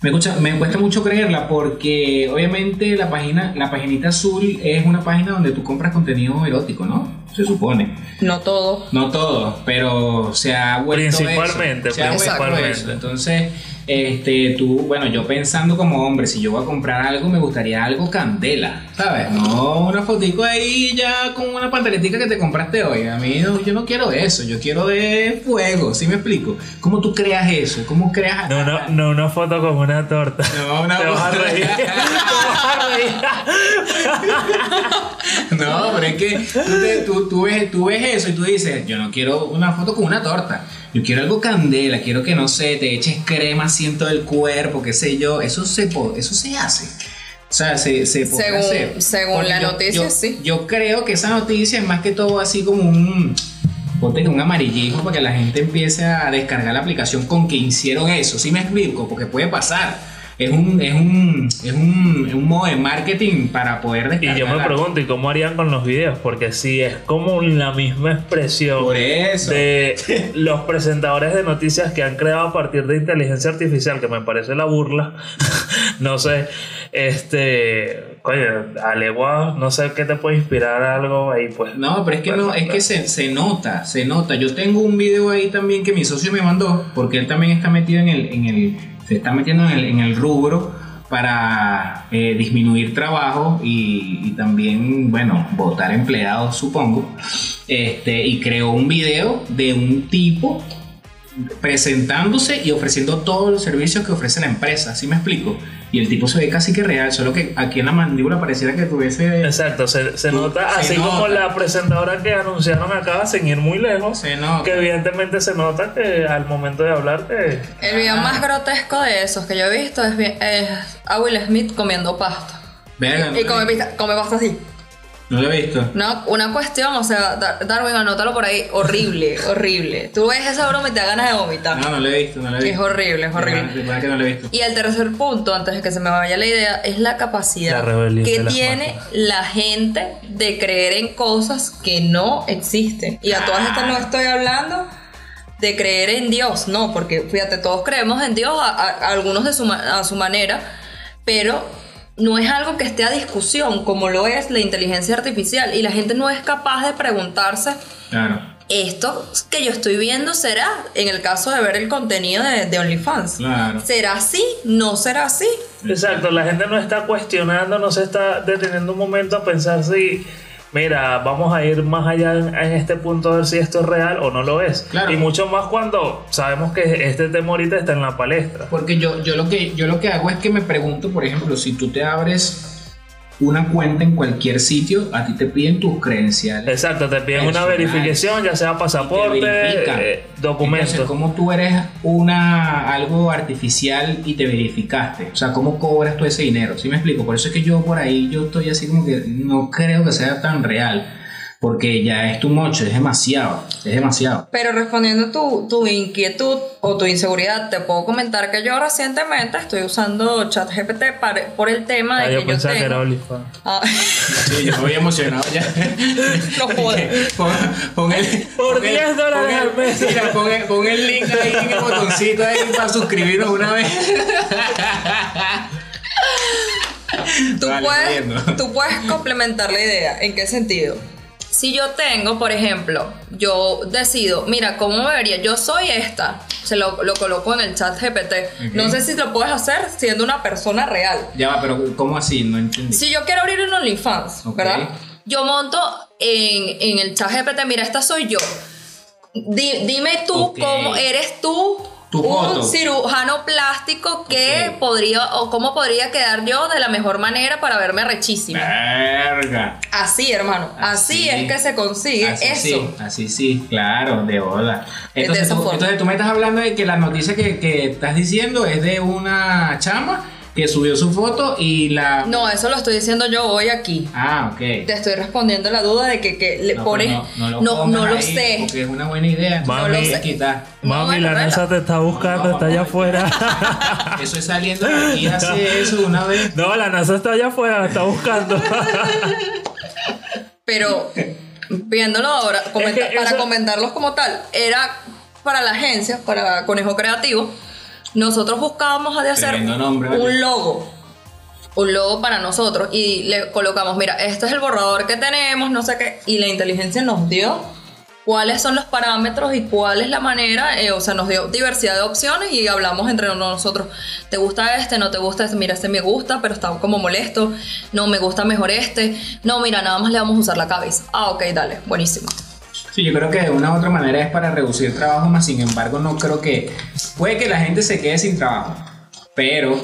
Me, me cuesta mucho creerla porque obviamente la página, la paginita azul es una página donde tú compras contenido erótico, ¿no? Se supone. No todo. No todo, pero se ha vuelto principalmente, Se ha vuelto eso. Entonces, este, tú, bueno, yo pensando como hombre, si yo voy a comprar algo, me gustaría algo candela, ¿sabes? No una fotico ahí ya con una pantaletica que te compraste hoy. A mí yo no quiero eso, yo quiero de fuego, ¿sí me explico? ¿Cómo tú creas eso? ¿Cómo creas? No, no, no una foto con una torta. No, una foto. *laughs* Vas a reír. *laughs* no, pero es que tú, tú, ves, tú ves eso y tú dices, yo no quiero una foto con una torta. Yo quiero algo candela, quiero que no sé, te eches crema así en todo el cuerpo, qué sé yo. Eso se, eso se hace. O sea, se, se puede según, hacer. Según la noticia, sí. Yo creo que esa noticia es más que todo así como un. Ponte un amarillismo para que la gente empiece a descargar la aplicación con que hicieron eso. ¿Sí me explico? Porque puede pasar es un, es un, es un, un modo de marketing para poder descargar. Y yo me pregunto, ¿y cómo harían con los videos? Porque si es como la misma expresión de *laughs* los presentadores de noticias que han creado a partir de inteligencia artificial, que me parece la burla, *laughs* no sé, este, coño, Alegua, no sé qué te puede inspirar algo ahí, pues. No, pero es que no, es que se, se nota, se nota. Yo tengo un video ahí también que mi socio me mandó, porque él también está metido en el, en el se está metiendo en el, rubro para eh, disminuir trabajo y, también, bueno, votar empleados, supongo. Este, y creó un video de un tipo presentándose y ofreciendo todos los servicios que ofrece la empresa, ¿sí me explico? Y el tipo se ve casi que real, solo que aquí en la mandíbula pareciera que tuviese... Exacto, se, nota, así como la presentadora que anunciaron acá, sin ir muy lejos, que evidentemente se nota que al momento de hablar El video más grotesco de esos que yo he visto es, es a Will Smith comiendo pasta. y, come, come pasta así. No lo he visto. No, una cuestión, o sea, Darwin, anótalo por ahí. Horrible, *laughs* horrible. Tú ves esa broma y te da ganas de vomitar. No, no lo he visto, no lo he visto. Es horrible, es horrible. que no lo he visto. Y el tercer punto, antes de que se me vaya la idea, es la capacidad que tiene la gente de creer en cosas que no existen. Y a todas estas no estoy hablando de creer en Dios, no, porque fíjate, todos creemos en Dios, algunos de su, a su manera, pero no es algo que esté a discusión como lo es la inteligencia artificial y la gente no es capaz de preguntarse esto que yo estoy viendo será en el caso de ver el contenido de, OnlyFans será así no será así exacto la gente no está cuestionando no se está deteniendo un momento a pensar si mira, vamos a ir más allá en, este punto a ver si esto es real o no lo es. Y mucho más cuando sabemos que este tema ahorita está en la palestra. Porque yo, yo, lo que, yo lo que hago es que me pregunto, por ejemplo, si tú te abres una cuenta en cualquier sitio, a ti te piden tus credenciales. Exacto, te piden una verificación, ya sea pasaporte, eh, documentos. Entonces, ¿cómo tú eres una algo artificial y te verificaste? O sea, ¿cómo cobras tú ese dinero? ¿Sí me explico? Por eso es que yo por ahí yo estoy así como que no creo que sea tan real porque ya es tu mocho, es demasiado, es demasiado. Pero respondiendo tu, tu inquietud o tu inseguridad, te puedo comentar que yo recientemente estoy usando ChatGPT por el tema de ah, que yo, pensaba que era. Ah. Sí, yo estoy emocionado ya. No joder. *laughs* Pon, el, por 10 dólares al mes. Mira, pon el, pon el link ahí en el botoncito ahí para suscribirnos una vez. Tú, puedes, tú puedes complementar la idea. ¿En qué sentido? Si yo tengo, por ejemplo, yo decido, mira, ¿cómo me vería? Yo soy esta. Se lo, lo coloco en el chat GPT. No sé si lo puedes hacer siendo una persona real. Ya va, pero ¿cómo así? No entendí. Si yo quiero abrir un OnlyFans, ¿verdad? Yo monto en, en, el chat GPT, mira, esta soy yo. dime tú cómo eres tú un cirujano plástico que podría o cómo podría quedar yo de la mejor manera para verme rechísima. Verga. Así, hermano. Así, es que se consigue así eso. Sí, así sí, claro, de bola. Entonces, tú, entonces tú me estás hablando de que la noticia que, que estás diciendo es de una chama que subió su foto y la... No, eso lo estoy diciendo yo hoy aquí. Ah, ok. Te estoy respondiendo la duda de que, que le No, pones. pero no, No, lo, no, pongas lo ahí, sé. Porque es una buena idea. Mami. No lo sé quitar. No, Mami, la. NASA te está buscando, está allá afuera. *laughs* Eso es saliendo de aquí, hace eso una vez. no, la NASA está allá afuera, la está buscando. *laughs* Pero viéndolo ahora, comenta- que para comentarlos como tal, era para la agencia, para Conejo Creativo, nosotros buscábamos de hacer nombre, un logo. Un logo para nosotros y le colocamos, mira, este es el borrador que tenemos, no sé qué, y la inteligencia nos dio cuáles son los parámetros y cuál es la manera, eh, o sea, nos dio diversidad de opciones y hablamos entre nosotros, ¿te gusta este? ¿No te gusta este? Mira, este me gusta, pero está como molesto, no, me gusta mejor este, no, mira, nada más le vamos a usar la cabeza, ah, ok, dale, buenísimo. Sí, yo creo que de una u otra manera es para reducir trabajo, más sin embargo no creo que... Puede que la gente se quede sin trabajo, pero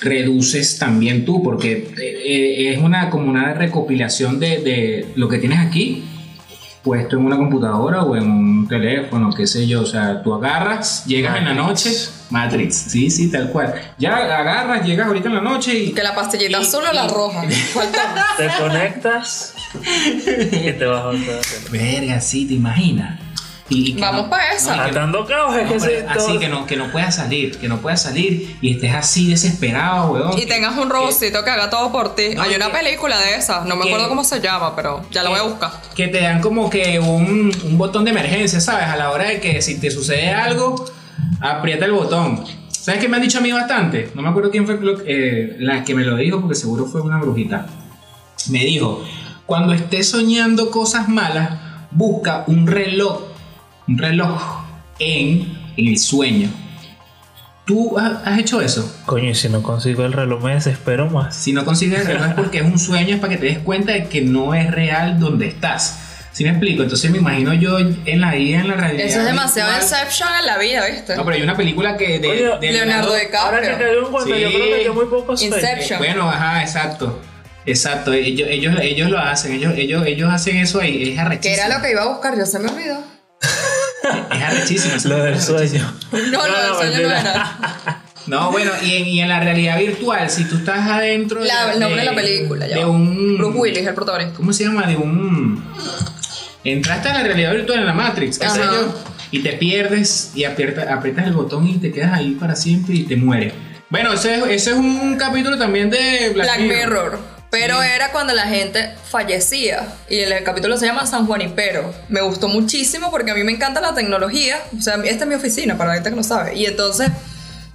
reduces también tú, porque eh, eh, es una como una recopilación de, de lo que tienes aquí, puesto en una computadora o en un teléfono, qué sé yo, o sea, tú agarras, llegas en la noche, Matrix, sí, sí, tal cual, ya agarras, llegas ahorita en la noche y... Que la pastillita y- azul o la roja, *laughs* te conectas y te vas a otra. Verga, sí, te imaginas. Y, y que Vamos no- pa' esa. no, Atando cabos, es No, que así que no, que no puedas salir, que no puedas salir y estés así desesperado, weón. Y tengas un robocito que haga todo por ti. No, Hay una que- película de esas, no me que- acuerdo cómo se llama, pero ya la voy a buscar. Que te dan como que un, un botón de emergencia, ¿sabes? A la hora de que si te sucede algo, aprieta el botón. ¿Sabes qué me han dicho a mí bastante? No me acuerdo quién fue lo- eh, la que me lo dijo, porque seguro fue una brujita. Me dijo, cuando estés soñando cosas malas, busca un reloj, un reloj en, en el sueño. ¿Tú has- hecho eso? Coño, y si no consigo el reloj me desespero más. Si no consigues el reloj es porque es un sueño, es para que te des cuenta de que no es real donde estás. ¿Sí me explico? Entonces me imagino yo en la vida, en la realidad. Eso es demasiado virtual. Inception en la vida, ¿viste? No, pero hay una película que de, Coño, de Leonardo Ahora que DiCaprio. en cuenta, yo creo que yo muy poco sé. Inception. Bueno, ajá, exacto. Exacto, ellos, ellos, ellos lo hacen, ellos, ellos, ellos hacen eso ahí, es arrechísimo. era lo que iba a buscar, yo se me olvidó. *laughs* Es arrechísimo. Lo del sueño. No, no, no, eso yo no era. No, bueno, y en, y en la realidad virtual, si tú estás adentro de, La- el nombre de la película, ya de un Bruce Willis, el protagonista. ¿Cómo se llama? De un. Entraste a la realidad virtual en la Matrix, qué sé yo, y te pierdes y aprietas, aprietas el botón y te quedas ahí para siempre y te mueres. Bueno, ese es, ese es un capítulo también de Black, Black Mirror. Pero era cuando la gente fallecía. Y el, el capítulo se llama San Juanipero. Me gustó muchísimo porque a mí me encanta la tecnología. O sea, esta es mi oficina, para la gente que no sabe. Y entonces,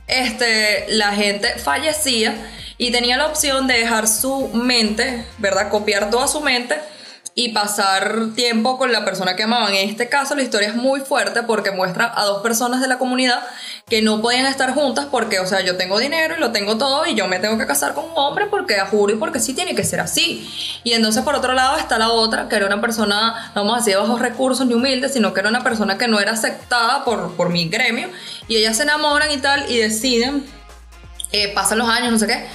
este, la gente fallecía y tenía la opción de dejar su mente, ¿verdad? Copiar toda su mente y pasar tiempo con la persona que amaban. En este caso la historia es muy fuerte porque muestra a dos personas de la comunidad que no podían estar juntas porque, o sea, yo tengo dinero y lo tengo todo y yo me tengo que casar con un hombre porque a juro y porque sí tiene que ser así. Y entonces por otro lado está la otra, que era una persona, no vamos a decir de bajos recursos ni humilde, sino que era una persona que no era aceptada por, por mi gremio y ellas se enamoran y tal y deciden eh, pasan los años, no sé qué.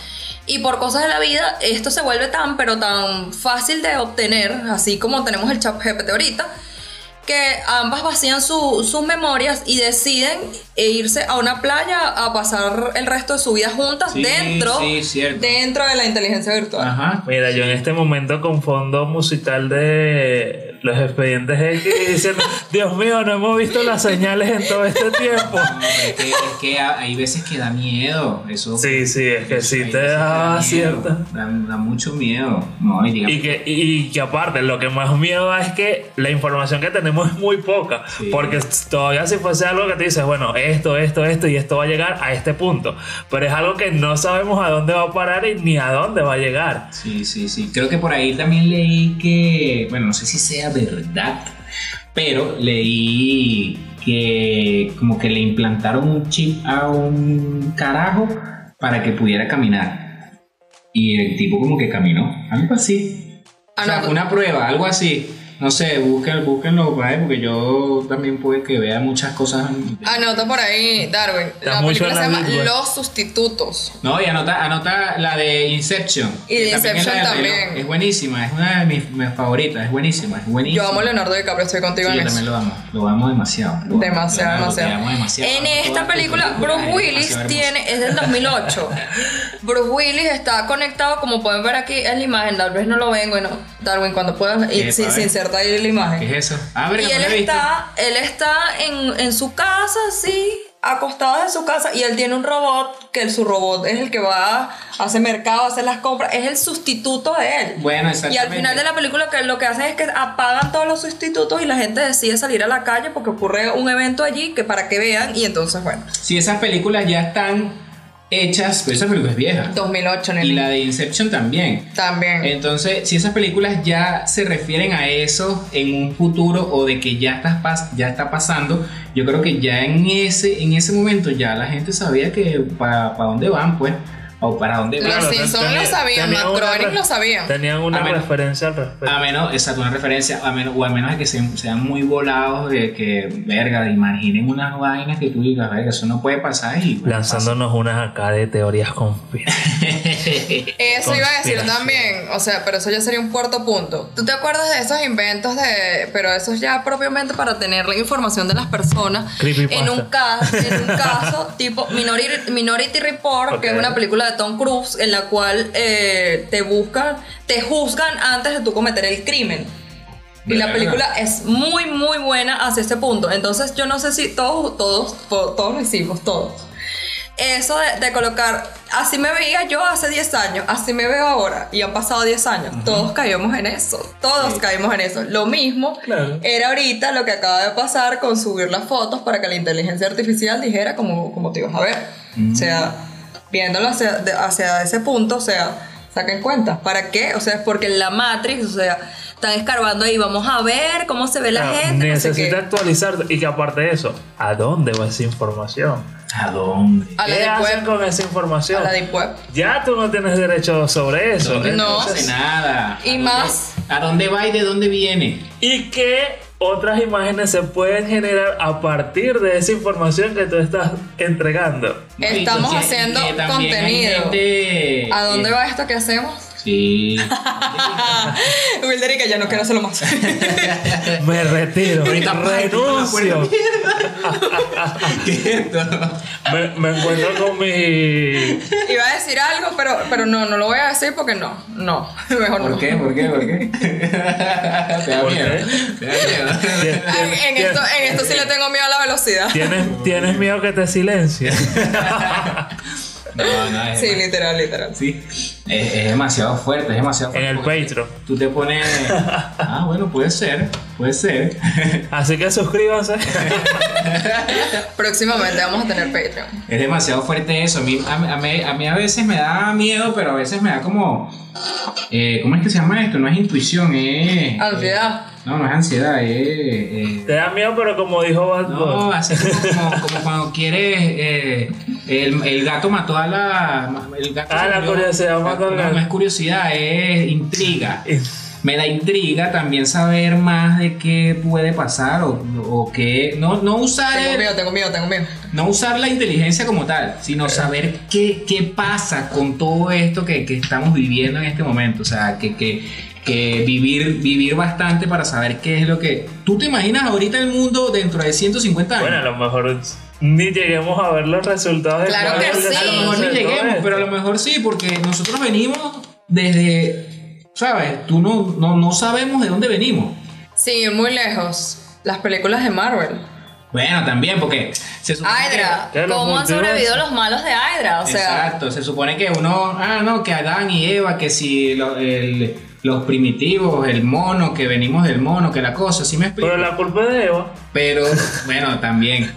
Y por cosas de la vida, esto se vuelve tan, pero tan fácil de obtener, así como tenemos el chat GPT ahorita, que ambas vacían su- sus memorias y deciden e irse a una playa a pasar el resto de su vida juntas Sí, dentro, sí, dentro de la inteligencia virtual. Ajá. Mira, yo en este momento con fondo musical de los expedientes X diciendo, *laughs* Dios mío, no hemos visto las señales en todo este tiempo. No, es que, es que hay veces que da miedo. Eso, Sí, sí, es que sí te da miedo, cierta. Da, da mucho miedo. No, y Y que, y que aparte, lo que más miedo da es que la información que tenemos es muy poca. Sí. Porque todavía si fuese algo que te dices, bueno, esto, esto, esto y esto va a llegar a este punto. Pero es algo que no sabemos a dónde va a parar y ni a dónde va a llegar. Sí, sí, sí. Creo que por ahí también leí que, bueno, no sé si sea verdad, pero leí que como que le implantaron un chip a un carajo para que pudiera caminar. Y el tipo como que caminó, algo así. Ah, o sea, no. una prueba, algo así. No sé, busquen, búsquenlo por ahí porque yo también puede que vea muchas cosas. Anota por ahí, Darwin. Está la película se la llama. Los Sustitutos. No, y anota, anota la de Inception. Y de es Inception de también. reloj. Es buenísima, es una de mis, mis favoritas, es buenísima, es buenísima. Yo amo a Leonardo DiCaprio, estoy contigo Sí, yo en eso. también lo amo, lo amo demasiado. Lo amo, Demasiado, Leonardo, demasiado. amo demasiado. En Amo esta película, Bruce Willis tiene, es del 2008. *laughs* Bruce Willis está conectado, como pueden ver aquí en la imagen, tal vez no lo ven, bueno, Darwin, cuando puedas, y Epa, a inserta ahí la imagen. ¿Qué es eso? Ah, verga, Y no él la he visto. está, él está en, en su casa, sí, acostado en su casa, y él tiene un robot, que el, su robot es el que va, hace mercado, hace las compras, es el sustituto de él. Bueno, Y exactamente. al final de la película que lo que hacen es que apagan todos los sustitutos y la gente decide salir a la calle porque ocurre un evento allí que para que vean y entonces bueno, Si esas películas ya están hechas, pero esa película es vieja. 2008 en el Y la de Inception también. también. Entonces, si esas películas ya se refieren a eso en un futuro o de que ya ya está pasando, yo creo que ya en ese, en ese momento ya la gente sabía que para dónde van, pues, o para dónde van. Los Simpsons lo sabían, tenían Matt Groening lo sabían. Tenían una A menos- referencia al respecto. A menos, exacto, una referencia, a menos, o a menos de que se- sean muy volados de que, verga, imaginen unas vainas que tú digas, verga, eso no puede pasar y bueno, Lanzándonos unas acá de teorías conspirativas. *laughs* Eso iba a decir también, o sea, pero eso ya sería un cuarto punto. ¿Tú te acuerdas de esos inventos de, pero eso es ya propiamente para tener la información de las personas Creepypasta. en un caso, en un caso tipo Minority, Minority Report, que es una película de Tom Cruise en la cual eh, te buscan, te juzgan antes de tú cometer el crimen. Y la película es muy, muy buena hacia ese punto. Entonces, yo no sé si todos, todos, todos, todos lo hicimos, todos. Eso de, de colocar, así me veía yo hace 10 años, así me veo ahora, y han pasado 10 años. Todos caímos en eso, todos Sí. caímos en eso. Lo mismo Claro. era ahorita lo que acaba de pasar con subir las fotos para que la inteligencia artificial dijera como, como te ibas a ver. O sea, viéndolo hacia, de- hacia ese punto, o sea, saquen cuenta. ¿Para qué? O sea, es porque la Matrix, o sea, están escarbando ahí, vamos a ver cómo se ve la gente. no sé necesita actualizar y que aparte de eso, ¿a dónde va esa información? ¿A dónde? A la ¿Qué Deep hacen Web. con esa información? A la Deep Web. Ya tú no tienes derecho sobre eso. ¿Dónde No. hace nada? Y ¿A dónde- más- ¿A dónde va y de dónde viene? ¿Y qué otras imágenes se pueden generar a partir de esa información que tú estás entregando? Estamos haciendo contenido. gente- ¿A dónde eh, va esto que hacemos? Sí. *laughs* Wilder y que ya no quiero hacerlo más. *laughs* Me retiro, Ahorita, *laughs* renuncio. Me, me encuentro con mi. Iba a decir algo, pero, pero no, no lo voy a decir porque no. No, mejor no. ¿Por qué? ¿Por qué? ¿Por qué? ¿Te da ¿Por miedo? qué? ¿Te da miedo? Ay, en, esto, en esto sí le tengo miedo a la velocidad. ¿Tienes, tienes miedo que te silencie. No, no, es, Sí, literal, literal. sí. Es, es demasiado fuerte, es demasiado en fuerte. el porque Patreon. Tú te pones. *laughs* Ah, bueno, puede ser, puede ser. *laughs* Así que suscríbanse. *laughs* Próximamente vamos a tener Patreon. Es demasiado fuerte eso. A mí a, mí- a mí, a mí a veces me da miedo, pero a veces me da como. eh, ¿Cómo es que se llama esto? No es intuición, es. Ansiedad. No, no es ansiedad, es. eh, Te da miedo, pero como dijo Bad no, Bunny. así como, como, como cuando quieres. eh, el, el gato mató a la. El gato Ah, la murió. curiosidad mató al no, gato. no es curiosidad, es intriga. *laughs* Me da intriga también saber más de qué puede pasar o, o qué. No, no usar Tengo el- miedo, tengo miedo, tengo miedo. no usar la inteligencia como tal, sino saber qué, qué pasa con todo esto que, que estamos viviendo en este momento. O sea, que, que, que vivir, vivir bastante para saber qué es lo que... ¿Tú te imaginas ahorita el mundo dentro de 150 años? Bueno, a lo mejor ni lleguemos a ver los resultados de Claro que sí. a lo mejor ni lleguemos, pero a lo mejor sí, porque nosotros venimos desde... ¿Sabes? Tú no, no, no sabemos de dónde venimos. Sí, muy lejos. Las películas de Marvel. Bueno, también, porque se supone. Que los ¿Cómo han sobrevivido los malos de Hydra? O sea, Exacto, se supone que uno, ah, no, que Adán y Eva, que si lo- el- los primitivos, el mono, que venimos del mono, que la cosa, ¿sí me explico? Pero la culpa es de Eva. Pero, bueno, también.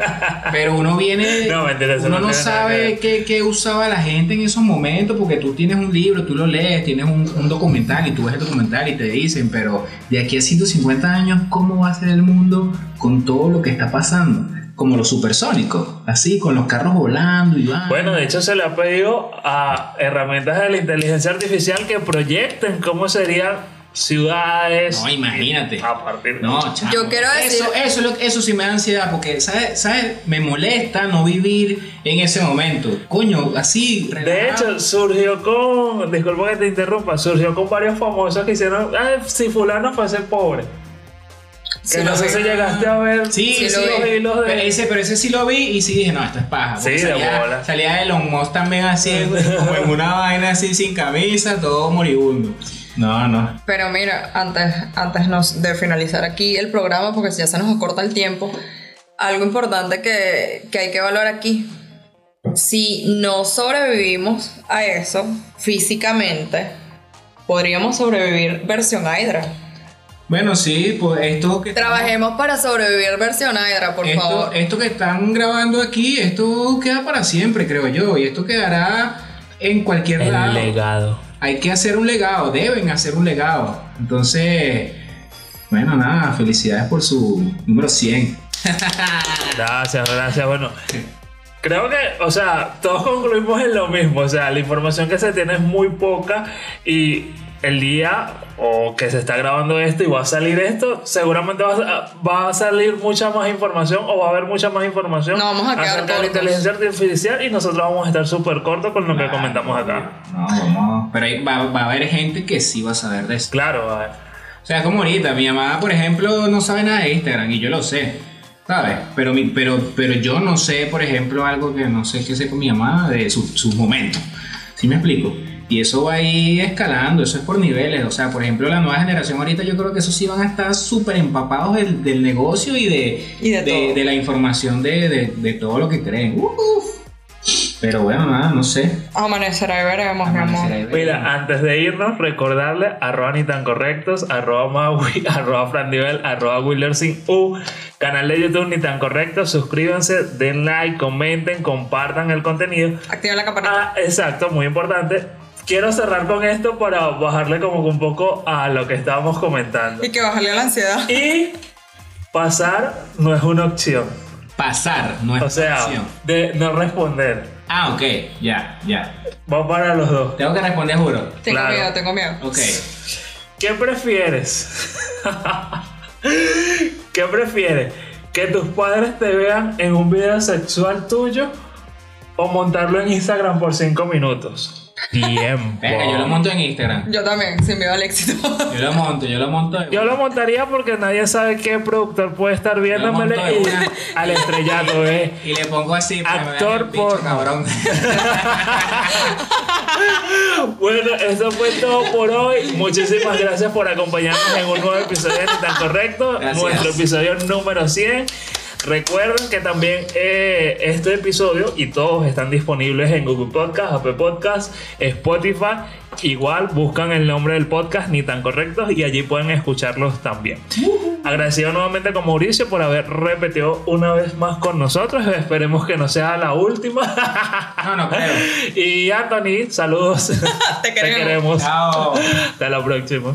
Pero uno viene. *laughs* No, mentira, uno no sabe qué, qué usaba la gente en esos momentos, porque tú tienes un libro, tú lo lees, tienes un, un documental y tú ves el documental y te dicen, pero de aquí a 150 años, ¿cómo va a ser el mundo con todo lo que está pasando? Como los supersónicos, así, con los carros volando y van. Bueno, de hecho se le ha pedido a herramientas de la inteligencia artificial que proyecten cómo sería ciudades. No, imagínate. A partir No, chamo. Yo quiero decir- Eso, eso, es lo- eso sí me da ansiedad porque, ¿sabes? ¿sabes? Me molesta no vivir en ese momento. Coño, así. De relajado. hecho, surgió con. Disculpa que te interrumpa. Surgió con varios famosos que hicieron. Ah, si Fulano fuese pobre. Que Sí, no lo sé vi. si llegaste a ver Sí, Sí, sí, lo los hilos de. Pero ese, pero ese sí lo vi y sí dije, no, esto es paja. Sí, de salía, bola. salía Elon Musk también así, como en una vaina así sin camisa, todo moribundo. No, no. Pero mira, antes, antes nos- de finalizar aquí el programa, porque ya se nos acorta el tiempo, algo importante que, que hay que evaluar aquí. Si no sobrevivimos a eso físicamente, podríamos sobrevivir versión Hydra. Bueno, sí, pues esto que Trabajemos para sobrevivir versión por esto, favor. esto que están grabando aquí, esto queda para siempre, creo yo. Y esto quedará en cualquier El lado. legado. Hay que hacer un legado, deben hacer un legado. Entonces, bueno, nada, felicidades por su número 100. *laughs* Gracias, gracias. Bueno, creo que, o sea, todos concluimos en lo mismo. O sea, la información que se tiene es muy poca y el día o que se está grabando esto y va a salir esto, seguramente va a, va a salir mucha más información o va a haber mucha más información No, vamos a quedar acerca de la inteligencia artificial y nosotros vamos a estar súper cortos con lo que comentamos acá. No, vamos. Pero ahí va, va a haber gente que sí va a saber de esto. Claro, a ver. O sea, como ahorita, mi mamá, por ejemplo, no sabe nada de Instagram y yo lo sé. ¿Sabes? Pero, mi, pero, pero yo no sé, por ejemplo, algo que no sé qué sé con mi mamá de su- sus momentos. ¿Sí me explico? Y eso va a ir escalando, eso es por niveles. O sea, por ejemplo, la nueva generación ahorita yo creo que esos sí van a estar súper empapados del, del negocio y de, Y de de la información de, de- de todo lo que creen. Uf. Pero bueno, nada, no sé. Amanecerá y veremos, mi amor. Veremos. Mira, antes de irnos, recordarle arroba ni tan correctos, arroba Maui, *laughs* arroba Frandivel, arroba Wheeler sin U, canal de YouTube ni tan correctos, suscríbanse, den like, comenten, compartan el contenido. Activa la campanita. Ah, exacto, muy importante. Quiero cerrar con esto para bajarle como un poco a lo que estábamos comentando. Y que bajarle la ansiedad. Y pasar no es una opción. Pasar, no es O sea, opción. de no responder. Ah, ok, ya, ya. Va para los dos. Tengo que responder, juro. Tengo claro. miedo, tengo miedo. Ok. ¿Qué prefieres? ¿Qué prefieres? ¿Que tus padres te vean en un video sexual tuyo o montarlo en Instagram por 5 minutos? Tiempo. Venga, yo lo monto en Instagram. Yo también, sin miedo al éxito. Yo lo monto, yo lo monto. Yo lo montaría porque nadie sabe qué productor puede estar viéndomele y una. *laughs* al estrellato, ¿eh? Y le pongo así me vean Actor bicho, porno. cabrón. *laughs* Bueno, eso fue todo por hoy. Muchísimas gracias por acompañarnos en un nuevo episodio de Tan Correcto, Gracias. nuestro episodio número 100. Recuerden que también eh, este episodio y todos están disponibles en Google Podcast, Apple Podcast, Spotify. Igual buscan el nombre del podcast Ni Tan Correctos y allí pueden escucharlos también. Agradecido nuevamente con Mauricio por haber repetido una vez más con nosotros. Esperemos que no sea la última. No, no creo. *laughs* Y Anthony, saludos. *laughs* Te queremos. Chao. Hasta la próxima.